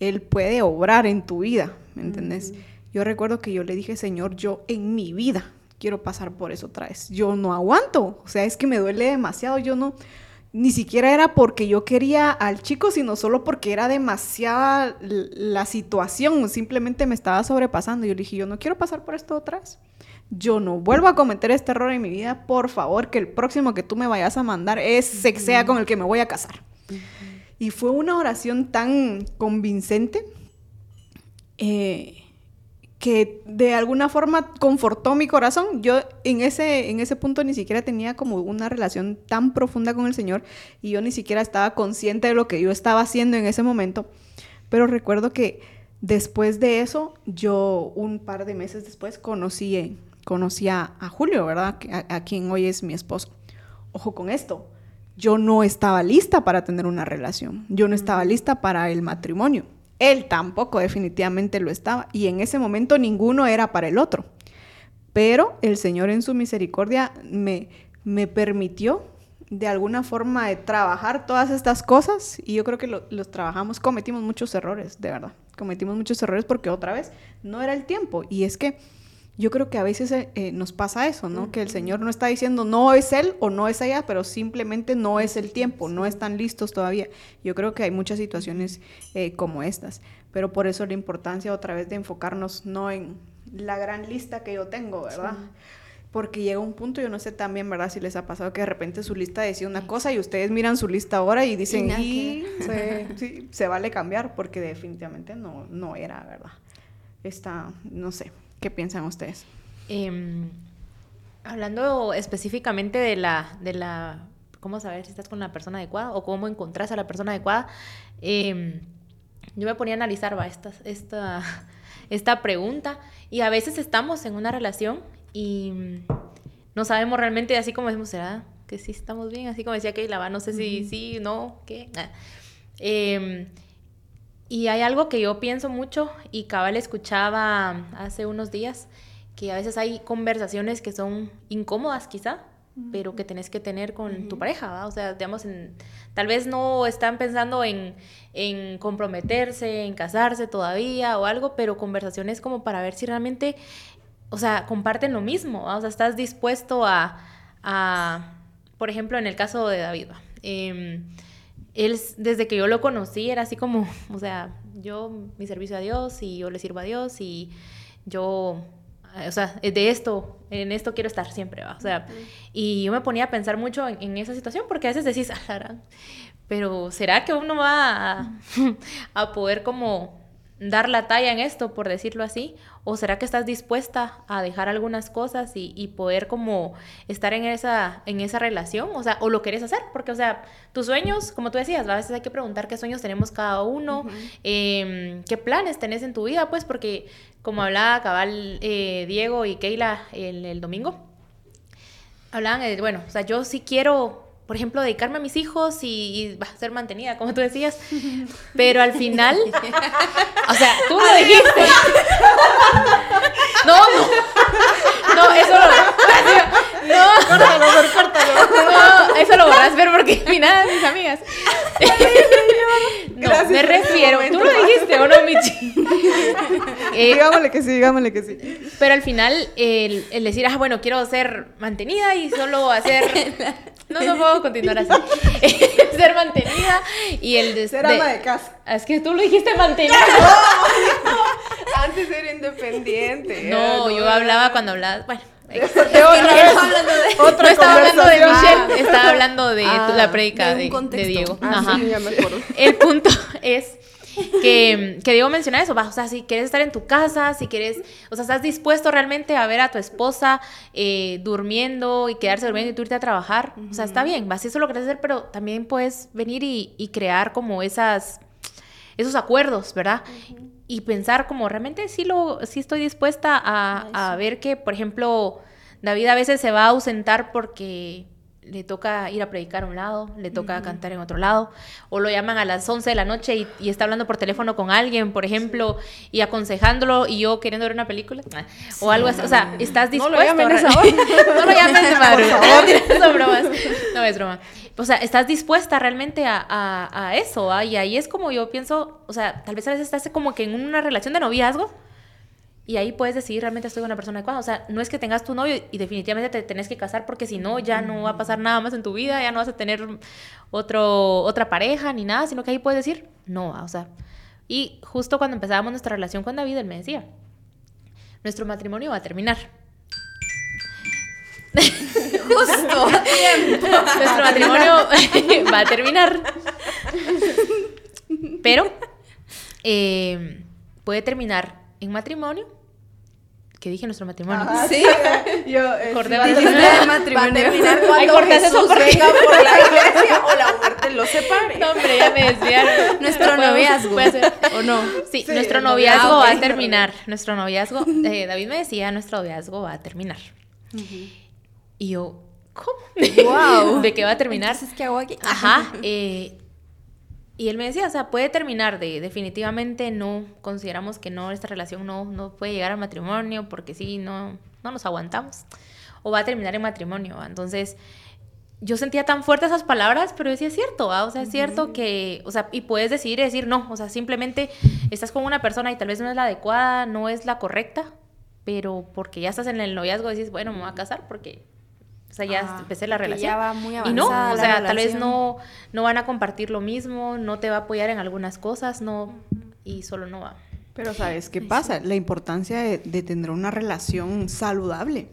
Él puede obrar en tu vida, ¿me entendés? Yo recuerdo que yo le dije, Señor, yo en mi vida quiero pasar por eso otra vez. Yo no aguanto, o sea, es que me duele demasiado, yo no, ni siquiera era porque yo quería al chico, sino solo porque era demasiada la situación, simplemente me estaba sobrepasando. Yo le dije, yo no quiero pasar por esto otra vez. Yo no vuelvo a cometer este error en mi vida, por favor, que el próximo que tú me vayas a mandar es sea con el que me voy a casar. Y fue una oración tan convincente. Eh, que de alguna forma confortó mi corazón. Yo en ese, en ese punto ni siquiera tenía como una relación tan profunda con el Señor y yo ni siquiera estaba consciente de lo que yo estaba haciendo en ese momento. Pero recuerdo que después de eso, yo un par de meses después conocí, conocí a, Julio, ¿verdad? A, a quien hoy es mi esposo. Ojo con esto, yo no estaba lista para tener una relación, yo no estaba lista para el matrimonio. Él tampoco definitivamente lo estaba y en ese momento ninguno era para el otro. Pero el Señor en su misericordia me, me permitió de alguna forma de trabajar todas estas cosas y yo creo que los trabajamos, cometimos muchos errores, de verdad. Cometimos muchos errores porque otra vez no era el tiempo y es que yo creo que a veces eh, eh, nos pasa eso, ¿no? Que el Señor no está diciendo no es Él o no es ella, pero simplemente no es el tiempo, no están listos todavía. Yo creo que hay muchas situaciones eh, como estas, pero por eso la importancia otra vez de enfocarnos no en la gran lista que yo tengo, ¿verdad? Porque llega un punto, yo no sé también, ¿verdad? Si les ha pasado que de repente su lista decía una cosa y ustedes miran su lista ahora y dicen, y, se, sí, se vale cambiar porque definitivamente no, no era, ¿verdad? Está, no sé, ¿Qué piensan ustedes? Em, hablando específicamente de la, de la, cómo saber si estás con la persona adecuada o cómo encontrás a la persona adecuada, em, yo me ponía a analizar va, esta, esta, esta pregunta y a veces estamos en una relación y no sabemos realmente, así como decimos, ¿será que sí estamos bien? Así como decía Keila, va, no sé si sí, no, qué. Eh, y hay algo que yo pienso mucho y cabal escuchaba hace unos días, que a veces hay conversaciones que son incómodas quizá, pero que tenés que tener con tu pareja, ¿va? O sea, digamos, en, tal vez no están pensando en, en, comprometerse, en casarse todavía o algo, pero conversaciones como para ver si realmente, o sea, comparten lo mismo, ¿va? O sea, estás dispuesto a, a, por ejemplo, en el caso de David, ¿va? Em, él, desde que yo lo conocí, era así como, o sea, yo, mi servicio a Dios y yo le sirvo a Dios y yo, eh, o sea, de esto, en esto quiero estar siempre, ¿va? O sea, y yo me ponía a pensar mucho en, esa situación porque a veces decís, ah, pero ¿será que uno va a, a poder como dar la talla en esto, por decirlo así? ¿O será que estás dispuesta a dejar algunas cosas y, poder como estar en esa, en esa relación? O sea, o lo querés hacer, porque, o sea, tus sueños, como tú decías, a veces hay que preguntar qué sueños tenemos cada uno, em, qué planes tenés en tu vida, pues, porque como hablaba cabal eh, Diego y Keila el, el domingo, hablaban de, bueno, o sea, yo sí quiero por ejemplo, dedicarme a mis hijos y, a ser mantenida, como tú decías. Pero al final, o sea, tú lo dijiste. No, no. No, eso lo. No. Córtalo, córtalo. No, eso lo borras, pero porque ni nada, mis amigas. No, me refiero. Tú lo dijiste, ¿o no, Michi? Eh, digámosle que sí, digámosle que sí. Pero al final, el, el decir, ah, bueno, quiero ser mantenida y solo hacer no, no puedo continuar así. ser mantenida y el de ser ama de casa. Es que tú lo dijiste mantenida. Antes era independiente. No, yo hablaba cuando hablaba. Bueno. Otra no estaba hablando de Michelle, estaba hablando de ah, la predica de, de, Diego. Ah, Ajá. Sí, ya me acuerdo. El punto es que, que Diego menciona eso, o sea, si quieres estar en tu casa, si quieres, o sea, estás dispuesto realmente a ver a tu esposa eh, durmiendo y quedarse durmiendo y tú irte a trabajar, o sea, está bien, vas, eso lo quieres hacer, pero también puedes venir y, y crear como esas, esos acuerdos, ¿verdad? Y pensar como realmente sí, lo, sí estoy dispuesta a, a ver que, por ejemplo, David a veces se va a ausentar porque le toca ir a predicar a un lado, le toca cantar en otro lado, o lo llaman a las 11 de la noche y, está hablando por teléfono con alguien, por ejemplo, y aconsejándolo y yo queriendo ver una película, o algo así, o sea, estás dispuesto. No lo llames No lo llames de madre. no, es broma. o sea, estás dispuesta realmente a, a, a eso, ¿va? Y ahí es como yo pienso, o sea, tal vez a veces estás como que en una relación de noviazgo y ahí puedes decidir realmente estoy con una persona adecuada. O sea, no es que tengas tu novio y definitivamente te tenés que casar porque si no, ya no va a pasar nada más en tu vida, ya no vas a tener otro, otra pareja ni nada, sino que ahí puedes decir, no, o sea. Y justo cuando empezábamos nuestra relación con David, él me decía, nuestro matrimonio va a terminar. Justo. nuestro matrimonio va a terminar. Pero eh, puede terminar en matrimonio. ¿Qué dije nuestro matrimonio? Sí. Yo, eh, Corté sí, va a Dijiste terminar. de matrimonio. Va a terminar Ay, cuando cortas eso porque- venga por la iglesia o la muerte los separe. No, hombre, ya me desviaron. Nuestro noviazgo. puede ser. ¿O no? Sí, Sí, nuestro el noviazgo va a terminar. Nuestro noviazgo, eh, David me decía, nuestro noviazgo va a terminar. Y yo, ¿cómo? Wow. ¿De qué va a terminar? Entonces, ¿qué hago aquí? Ajá. eh, y él me decía, o sea, puede terminar de definitivamente no, consideramos que no, esta relación no, no puede llegar al matrimonio porque sí, no, no nos aguantamos. O va a terminar en matrimonio. ¿va? Entonces, yo sentía tan fuerte esas palabras, pero decía, es cierto, ¿va? o sea, es cierto que, o sea, y puedes decidir y decir no, o sea, simplemente estás con una persona y tal vez no es la adecuada, no es la correcta, pero porque ya estás en el noviazgo decís, bueno, me voy a casar porque, o sea, ya Ah, empecé la relación. ya va muy y no, o sea, tal vez no, no van a compartir lo mismo, no te va a apoyar en algunas cosas, no, y solo no va. Pero ¿sabes qué pasa? La importancia de, de tener una relación saludable.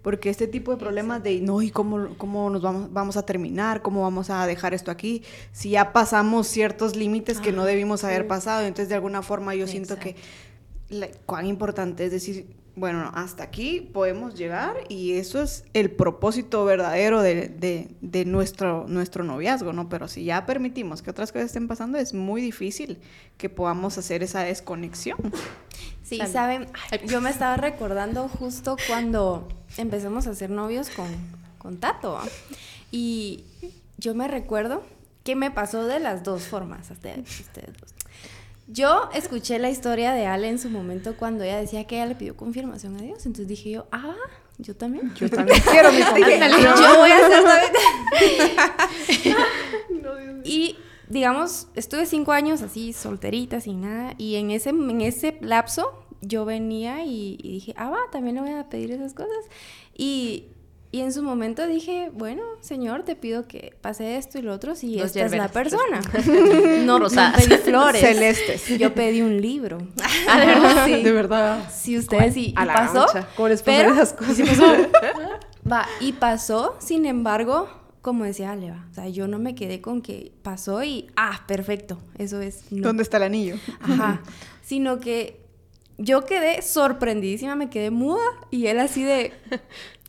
Porque este tipo de problemas de, no, ¿y cómo, cómo nos vamos, vamos a terminar? ¿Cómo vamos a dejar esto aquí? Si ya pasamos ciertos límites que no debimos haber pasado, entonces de alguna forma yo siento que la- cuán importante es decir, bueno, hasta aquí podemos llegar y eso es el propósito verdadero de, de- de nuestro, nuestro noviazgo, ¿no? Pero si ya permitimos que otras cosas estén pasando, es muy difícil que podamos hacer esa desconexión. Sí, saben, yo me estaba recordando justo cuando empezamos a ser novios con, con Tato. ¿va? Y yo me recuerdo que me pasó de las dos formas, hasta ustedes dos. Yo escuché la historia de Ale en su momento cuando ella decía que ella le pidió confirmación a Dios. Entonces dije yo, ah, yo también. Yo también quiero mi confirmación. yo voy a hacer también. y digamos, estuve cinco años así, solterita, sin nada. Y en ese, en ese lapso yo venía y, y dije, ah, va, también le voy a pedir esas cosas. Y, y en su momento dije, bueno, Señor, te pido que pase esto y lo otro si Dos esta es la persona. no, no Rosadas. pedí flores. Celestes. Yo pedí un libro. Ah, ¿de verdad? Sí. De verdad. Si ustedes sí. A y la pasó. gancha. ¿Cómo les pasan pero- esas cosas? Va, y pasó, sin embargo, como decía Ale, va, o sea, yo no me quedé con que pasó y, ah, perfecto, eso es. no. ¿Dónde está el anillo? Ajá. Sino que yo quedé sorprendidísima, me quedé muda y él así de,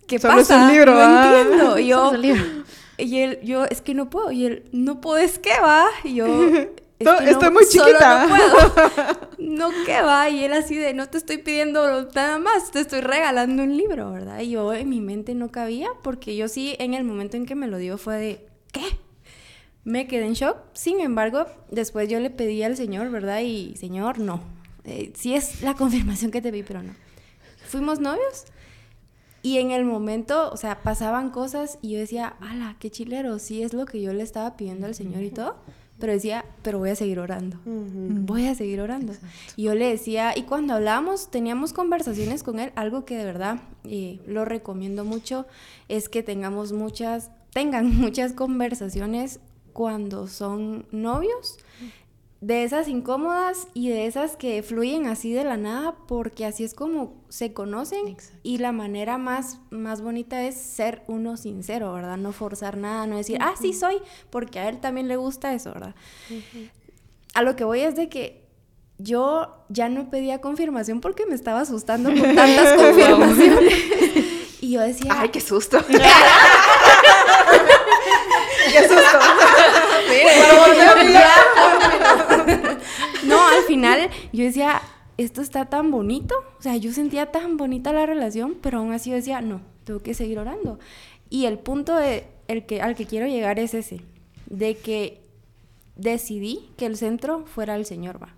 ¿qué Solo es pasa? un libro, no ah. entiendo. Y yo, Solo es un libro. y él, yo, es que no puedo. Y él, no puedes, ¿qué va? Y yo, es no- estoy muy solo chiquita. No puedo. No, ¿qué va? Y él así de, no te estoy pidiendo nada más, te estoy regalando un libro, ¿verdad? Y yo en mi mente no cabía, porque yo sí, en el momento en que me lo dio fue de, ¿qué? Me quedé en shock. Sin embargo, después yo le pedí al Señor, ¿verdad? Y, Señor, no. Eh, sí es la confirmación que te vi, pero no. Fuimos novios. Y en el momento, o sea, pasaban cosas y yo decía, ala, qué chilero, sí es lo que yo le estaba pidiendo al Señor y todo. Pero decía, pero voy a seguir orando. Voy a seguir orando. Y yo le decía, y cuando hablábamos, teníamos conversaciones con él, algo que de verdad eh, lo recomiendo mucho, es que tengamos muchas, tengan muchas conversaciones cuando son novios de esas incómodas y de esas que fluyen así de la nada, porque así es como se conocen Exacto. y la manera más, más bonita es ser uno sincero, ¿verdad? No forzar nada, no decir, ah, sí soy, porque a él también le gusta eso, ¿verdad? A lo que voy es de que yo ya no pedía confirmación porque me estaba asustando con tantas confirmaciones. y yo decía, Ay, qué susto. ¡Qué susto! No, al final yo decía, esto está tan bonito. O sea, yo sentía tan bonita la relación, pero aún así yo decía, no, tengo que seguir orando. Y el punto de, el que, al que quiero llegar es ese, de que decidí que el centro fuera el Señor, va.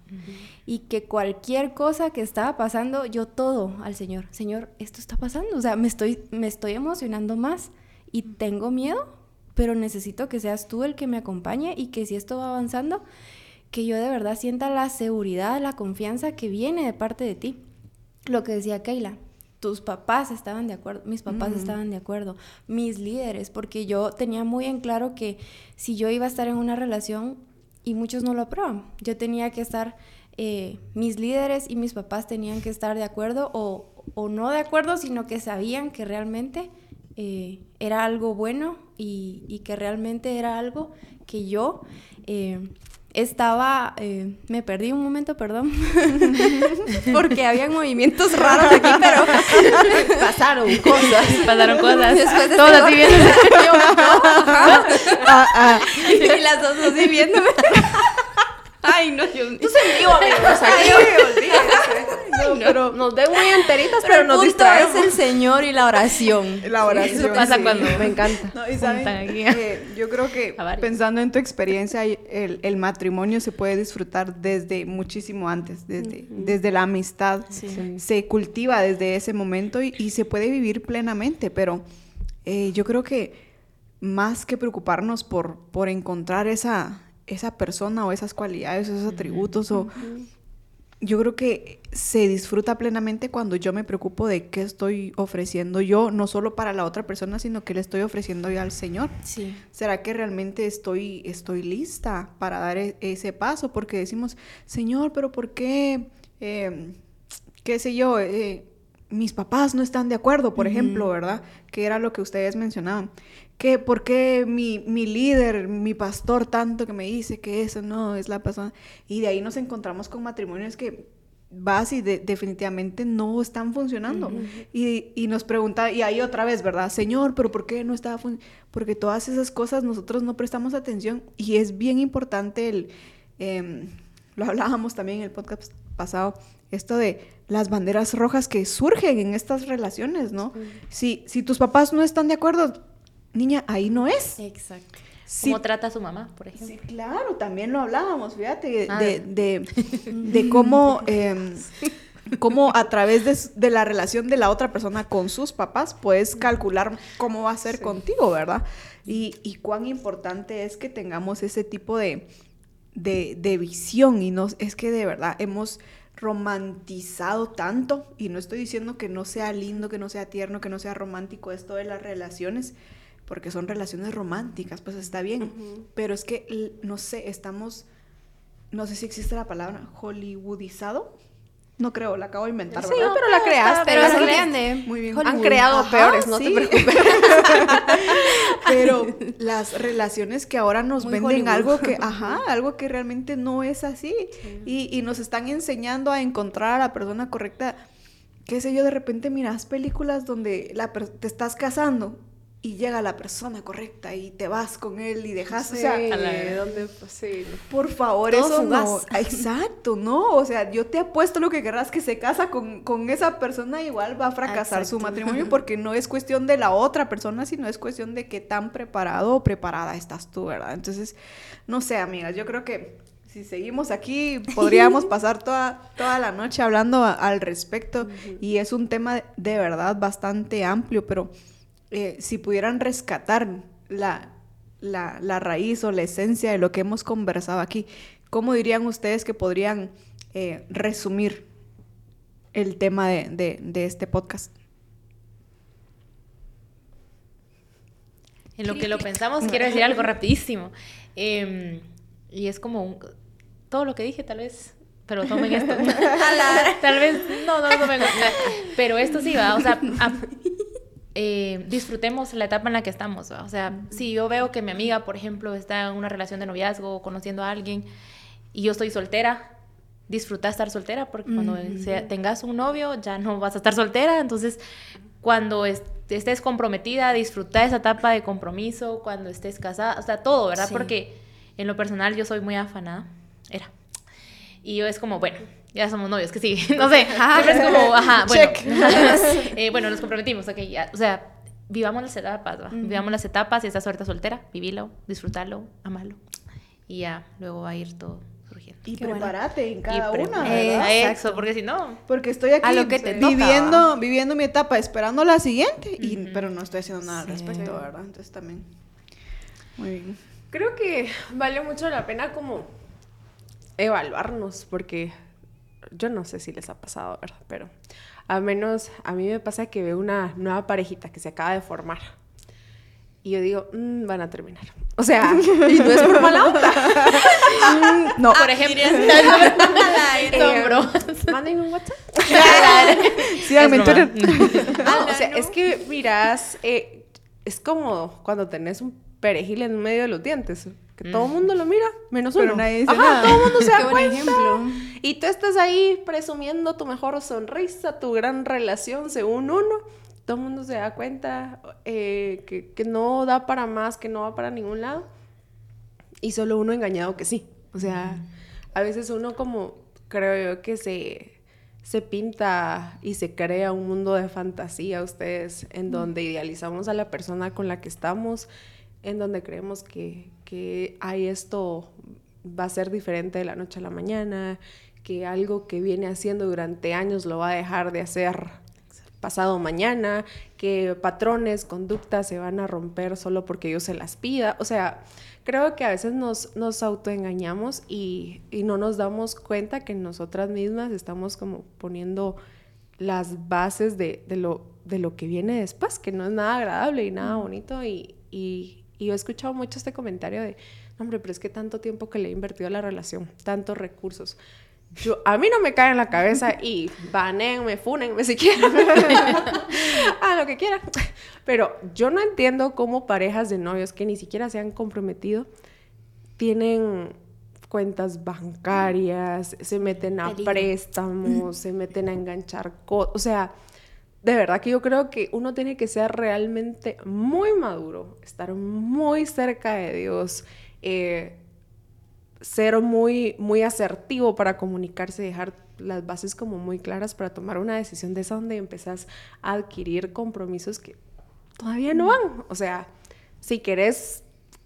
Y que cualquier cosa que estaba pasando, yo todo al Señor. Señor, esto está pasando. O sea, me estoy, me estoy emocionando más y tengo miedo, pero necesito que seas tú el que me acompañe y que si esto va avanzando, que yo de verdad sienta la seguridad, la confianza que viene de parte de ti. Lo que decía Keila, tus papás estaban de acuerdo, mis papás estaban de acuerdo, mis líderes, porque yo tenía muy en claro que si yo iba a estar en una relación y muchos no lo aprueban, yo tenía que estar, eh, mis líderes y mis papás tenían que estar de acuerdo o, no de acuerdo, sino que sabían que realmente eh, era algo bueno y, que realmente era algo que yo... Eh, estaba, eh, me perdí un momento, perdón, porque había movimientos raros aquí, pero pasaron cosas. Pasaron cosas. Después de Todos este así. Ah, ah. y las dos así viéndome. Ay, no, yo... Tú se vivo, amigos, aquí. No, pero nos ven muy enteritas, pero, el nos punto distraemos. es el Señor y la oración. La oración. Eso pasa sí. cuando- Me encanta. No, y saben, Juntan aquí. eh, yo creo que pensando en tu experiencia, el, el matrimonio se puede disfrutar desde muchísimo antes, desde, desde la amistad. Sí. Se cultiva desde ese momento y, y se puede vivir plenamente, pero eh, yo creo que más que preocuparnos por, por encontrar esa, esa persona o esas cualidades, esos atributos o... Yo creo que se disfruta plenamente cuando yo me preocupo de qué estoy ofreciendo yo, no solo para la otra persona, sino que le estoy ofreciendo yo al Señor. Sí. ¿Será que realmente estoy, estoy lista para dar e- ese paso? Porque decimos, Señor, pero ¿por qué, eh, qué sé yo, eh, mis papás no están de acuerdo, por ejemplo, ¿verdad? Que era lo que ustedes mencionaban. Que, ¿Por qué mi, mi líder, mi pastor, tanto que me dice que eso no es la persona? Y de ahí nos encontramos con matrimonios que vas y de- definitivamente no están funcionando. y, y nos pregunta, y ahí otra vez, ¿verdad? Señor, pero ¿por qué no estaba funcionando? Porque todas esas cosas nosotros no prestamos atención y es bien importante el, em, lo hablábamos también en el podcast pasado, esto de las banderas rojas que surgen en estas relaciones, ¿no? Si, si tus papás no están de acuerdo, niña, ahí no es. Exacto. ¿Cómo trata a su mamá, por ejemplo? Sí, claro, también lo hablábamos, fíjate, Ah. de, de, de cómo, em, cómo a través de, de la relación de la otra persona con sus papás puedes calcular cómo va a ser contigo, ¿verdad? Y, y cuán importante es que tengamos ese tipo de, de, de visión y no, es que de verdad hemos romantizado tanto y no estoy diciendo que no sea lindo, que no sea tierno, que no sea romántico esto de las relaciones, porque son relaciones románticas, pues está bien, pero es que, no sé, estamos, no sé si existe la palabra, hollywoodizado, no creo, la acabo de inventar, Sí, ¿verdad? pero la creaste. Pero creaste. entiende. Muy bien. Han Hollywood. creado Ajá, peores, no sí. te preocupes. Pero las relaciones que ahora nos Muy venden Hollywood. algo que, ajá, algo que realmente no es así. Y, y nos están enseñando a encontrar a la persona correcta. Qué sé yo, de repente miras películas donde la per- te estás casando y llega la persona correcta y te vas con él y dejas, o sea, Sí, a la-. Pues, sí. por favor, eso no. Exacto, ¿no? O sea, yo te apuesto lo que querrás que se casa con, con esa persona, igual va a fracasar su matrimonio porque no es cuestión de la otra persona, sino es cuestión de qué tan preparado o preparada estás tú, ¿verdad? Entonces, no sé, amigas, yo creo que si seguimos aquí podríamos pasar toda, toda la noche hablando a- al respecto y es un tema de, de verdad bastante amplio, pero eh, si pudieran rescatar la, la, la raíz o la esencia de lo que hemos conversado aquí, ¿cómo dirían ustedes que podrían eh, resumir el tema de, de- de este podcast? En lo que lo pensamos, quiero decir algo rapidísimo. Em, y es como un- todo lo que dije, tal vez, pero tomen esto. tal vez, no, no lo tomen. Pero esto sí va, o sea, a- eh, disfrutemos la etapa en la que estamos. ¿va? O sea, si yo veo que mi amiga, por ejemplo, está en una relación de noviazgo o conociendo a alguien y yo estoy soltera, disfruta estar soltera porque cuando sea- tengas un novio ya no vas a estar soltera. Entonces, cuando est- estés comprometida, disfruta esa etapa de compromiso, cuando estés casada, o sea, todo, ¿verdad? Sí. Porque en lo personal yo soy muy afanada, era. Y yo es como, bueno, ya somos novios, que sí, no sé, siempre es como, ajá, bueno, eh, bueno, nos comprometimos, ok, ya, o sea, vivamos las etapas, ¿va? vivamos las etapas, si estás suelta soltera, vivilo, disfrútalo, amalo, y ya, luego va a ir todo surgiendo. Y Qué bueno. prepárate en cada y pre- una, ¿verdad? eso, porque si no, Porque estoy aquí A lo que te toca, viviendo, viviendo mi etapa, esperando la siguiente, y, pero no estoy haciendo nada al respecto, ¿verdad? Entonces también. Muy bien. Creo que vale mucho la pena como evaluarnos, porque yo no sé si les ha pasado, ¿verdad? Pero al menos a mí me pasa que veo una nueva parejita que se acaba de formar. Y yo digo, "Mm, van a terminar. O sea, y no es por mala onda. Mm, no, Por ejemplo, Eh. Manden un WhatsApp. Es broma. Twitter. No, o sea, es que miras, eh, es como cuando tenés un perejil en medio de los dientes, que todo el mundo lo mira, menos Pero uno. nadie dice Ajá, nada. todo el mundo se da cuenta. ejemplo. Y tú estás ahí presumiendo tu mejor sonrisa, tu gran relación según uno. Todo el mundo se da cuenta eh, que, que no da para más, que no va para ningún lado. Y solo uno engañado que sí. O sea, a veces uno como creo yo que se, se pinta y se crea un mundo de fantasía ustedes en donde idealizamos a la persona con la que estamos, en donde creemos que, que hay esto va a ser diferente de la noche a la mañana, que algo que viene haciendo durante años lo va a dejar de hacer pasado mañana, que patrones, conductas se van a romper solo porque yo se las pida. O sea, creo que a veces nos, nos autoengañamos y, y no nos damos cuenta que nosotras mismas estamos como poniendo las bases de, de lo, de lo que viene después, que no es nada agradable y nada bonito. Y, y, y yo he escuchado mucho este comentario de, "No, hombre, pero es que tanto tiempo que le he invertido a la relación, tantos recursos. Yo, a mí no me cae en la cabeza y banenme, funenme si quieren. a lo que quieran. Pero yo no entiendo cómo parejas de novios que ni siquiera se han comprometido tienen cuentas bancarias, se meten a Peligro. préstamos, se meten a enganchar cosas. O sea, de verdad que yo creo que uno tiene que ser realmente muy maduro, estar muy cerca de Dios, eh, ser muy, muy asertivo para comunicarse, dejar las bases como muy claras para tomar una decisión de esa donde empezás a adquirir compromisos que todavía no van. O sea, si querés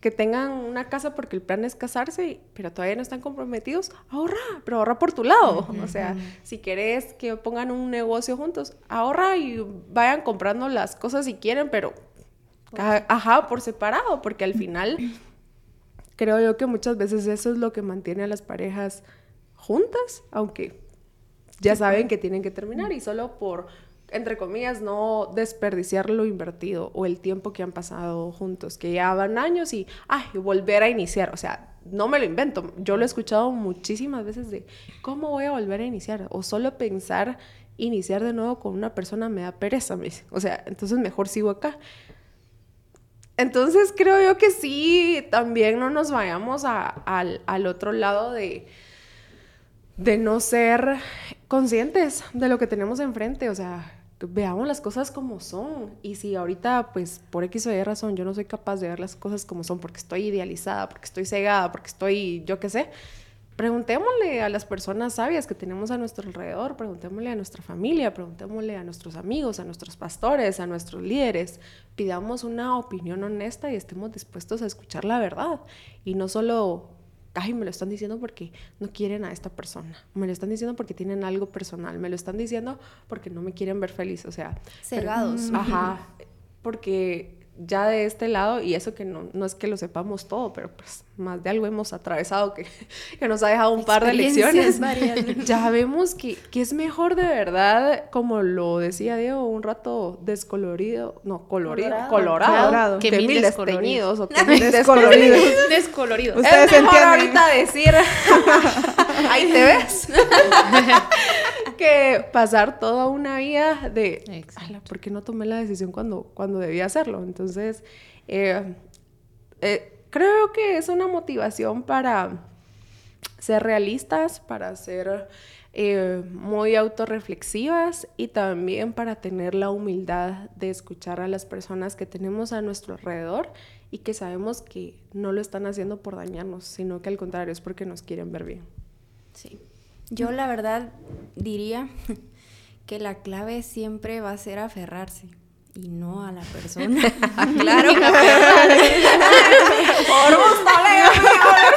que tengan una casa porque el plan es casarse, pero todavía no están comprometidos, ahorra, pero ahorra por tu lado. O sea, si querés que pongan un negocio juntos, ahorra y vayan comprando las cosas si quieren, pero ajá, por separado, porque al final creo yo que muchas veces eso es lo que mantiene a las parejas juntas, aunque ya saben que tienen que terminar y solo por, entre comillas, no desperdiciar lo invertido o el tiempo que han pasado juntos, que ya van años y, ay, volver a iniciar, o sea, no me lo invento, yo lo he escuchado muchísimas veces de, ¿cómo voy a volver a iniciar? O solo pensar iniciar de nuevo con una persona me da pereza, me o sea, entonces mejor sigo acá. Entonces creo yo que sí, también no nos vayamos al otro lado de, de no ser conscientes de lo que tenemos enfrente, o sea, veamos las cosas como son. Y si ahorita, pues, por X o Y razón, yo no soy capaz de ver las cosas como son porque estoy idealizada, porque estoy cegada, porque estoy, yo qué sé, preguntémosle a las personas sabias que tenemos a nuestro alrededor, preguntémosle a nuestra familia, preguntémosle a nuestros amigos, a nuestros pastores, a nuestros líderes, pidamos una opinión honesta y estemos dispuestos a escuchar la verdad y no solo, ay, me lo están diciendo porque no quieren a esta persona, me lo están diciendo porque tienen algo personal, me lo están diciendo porque no me quieren ver feliz, o sea, pero- Cegados. Ajá, porque ya de este lado, y eso que no, no es que lo sepamos todo, pero pues más de algo hemos atravesado que, que nos ha dejado un par de lecciones. Varias. ya vemos que, que es mejor de verdad, como lo decía Diego, un rato descolorido, no, colorido, Colorado. colorado, Colorado. que, Que mil desteñidos o que mil Descolorido. descoloridos. Ustedes es mejor entienden. ahorita decir, ahí te ves, que pasar toda una vida de, Exacto. "Ala, ¿por qué no tomé la decisión cuando, cuando debía hacerlo? Entonces, eh, eh, creo que es una motivación para ser realistas, para ser eh, muy autorreflexivas y también para tener la humildad de escuchar a las personas que tenemos a nuestro alrededor y que sabemos que no lo están haciendo por dañarnos, sino que al contrario es porque nos quieren ver bien. Sí. Yo la verdad diría que la clave siempre va a ser aferrarse y no a la persona. Claro,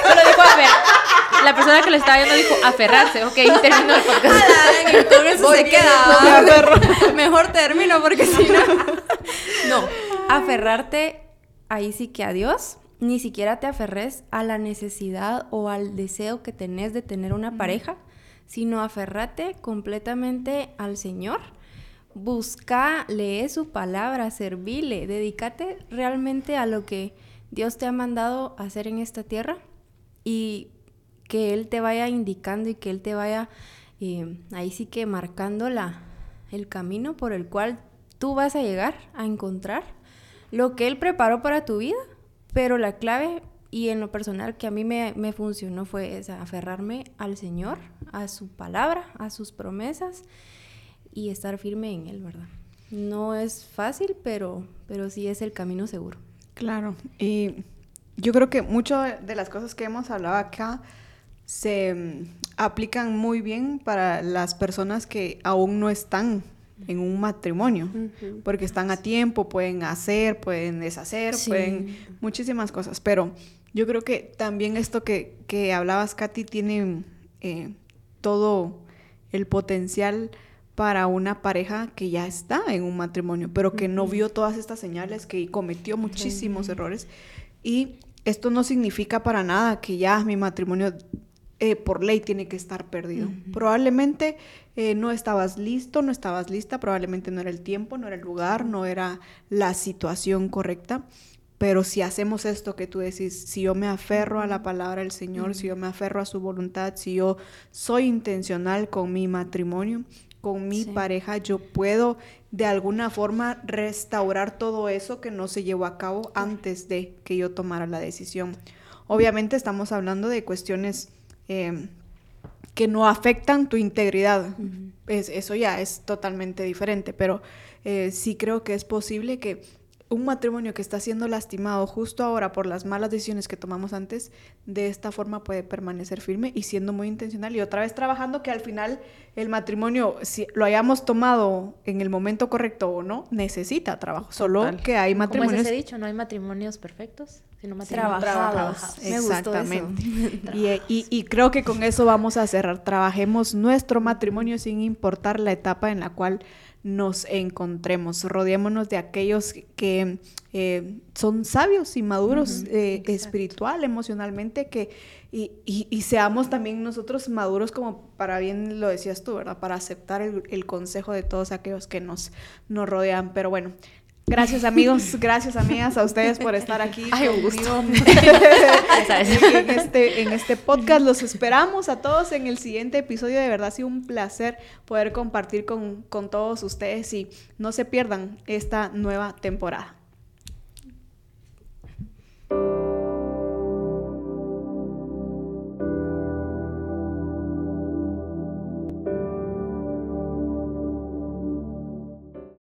Solo dijo afer- La persona que lo estaba viendo dijo aferrarse. Ok, terminó el podcast. Con eso se queda. Mejor termino porque si no. No, aferrarte ahí sí que a Dios ni siquiera te aferres a la necesidad o al deseo que tenés de tener una pareja, sino aferrate completamente al Señor. Busca, lee su palabra, servile, dedícate realmente a lo que Dios te ha mandado hacer en esta tierra y que Él te vaya indicando y que Él te vaya eh, ahí sí que marcando la, el camino por el cual tú vas a llegar a encontrar lo que Él preparó para tu vida, pero la clave y en lo personal que a mí me, me funcionó fue esa, aferrarme al Señor, a su palabra, a sus promesas y estar firme en Él, ¿verdad? No es fácil, pero, pero sí es el camino seguro. Claro, y yo creo que muchas de las cosas que hemos hablado acá se mm, aplican muy bien para las personas que aún no están en un matrimonio, porque están a tiempo, pueden hacer, pueden deshacer, pueden muchísimas cosas, pero yo creo que también esto que, que hablabas, Katy, tiene eh, todo el potencial para una pareja que ya está en un matrimonio, pero que no vio todas estas señales, que cometió muchísimos errores. Y esto no significa para nada que ya mi matrimonio eh, por ley tiene que estar perdido. Probablemente eh, no estabas listo, no estabas lista, probablemente no era el tiempo, no era el lugar, no era la situación correcta. Pero si hacemos esto que tú decís, si yo me aferro a la palabra del Señor, si yo me aferro a su voluntad, si yo soy intencional con mi matrimonio, con mi pareja, yo puedo de alguna forma restaurar todo eso que no se llevó a cabo antes de que yo tomara la decisión. Obviamente estamos hablando de cuestiones em, que no afectan tu integridad. eso ya es totalmente diferente, pero eh, sí creo que es posible que un matrimonio que está siendo lastimado justo ahora por las malas decisiones que tomamos antes, de esta forma puede permanecer firme y siendo muy intencional y otra vez trabajando que al final el matrimonio, si lo hayamos tomado en el momento correcto o no, necesita trabajo. Solo que hay matrimonios... Como dicho, no hay matrimonios perfectos, sino matrimonios trabajados. Exactamente. y, y creo que con eso vamos a cerrar. Trabajemos nuestro matrimonio sin importar la etapa en la cual nos encontremos. Rodeémonos de aquellos que eh, son sabios y maduros eh, espiritual, emocionalmente, que, y, seamos también nosotros maduros como para bien lo decías tú, ¿verdad? Para aceptar el, el consejo de todos aquellos que nos, nos rodean. Pero bueno, Gracias amigos, gracias amigas a ustedes por estar aquí. Ay, un gusto. en, este, en este podcast los esperamos a todos en el siguiente episodio. De verdad ha sido un placer poder compartir con, con todos ustedes y no se pierdan esta nueva temporada.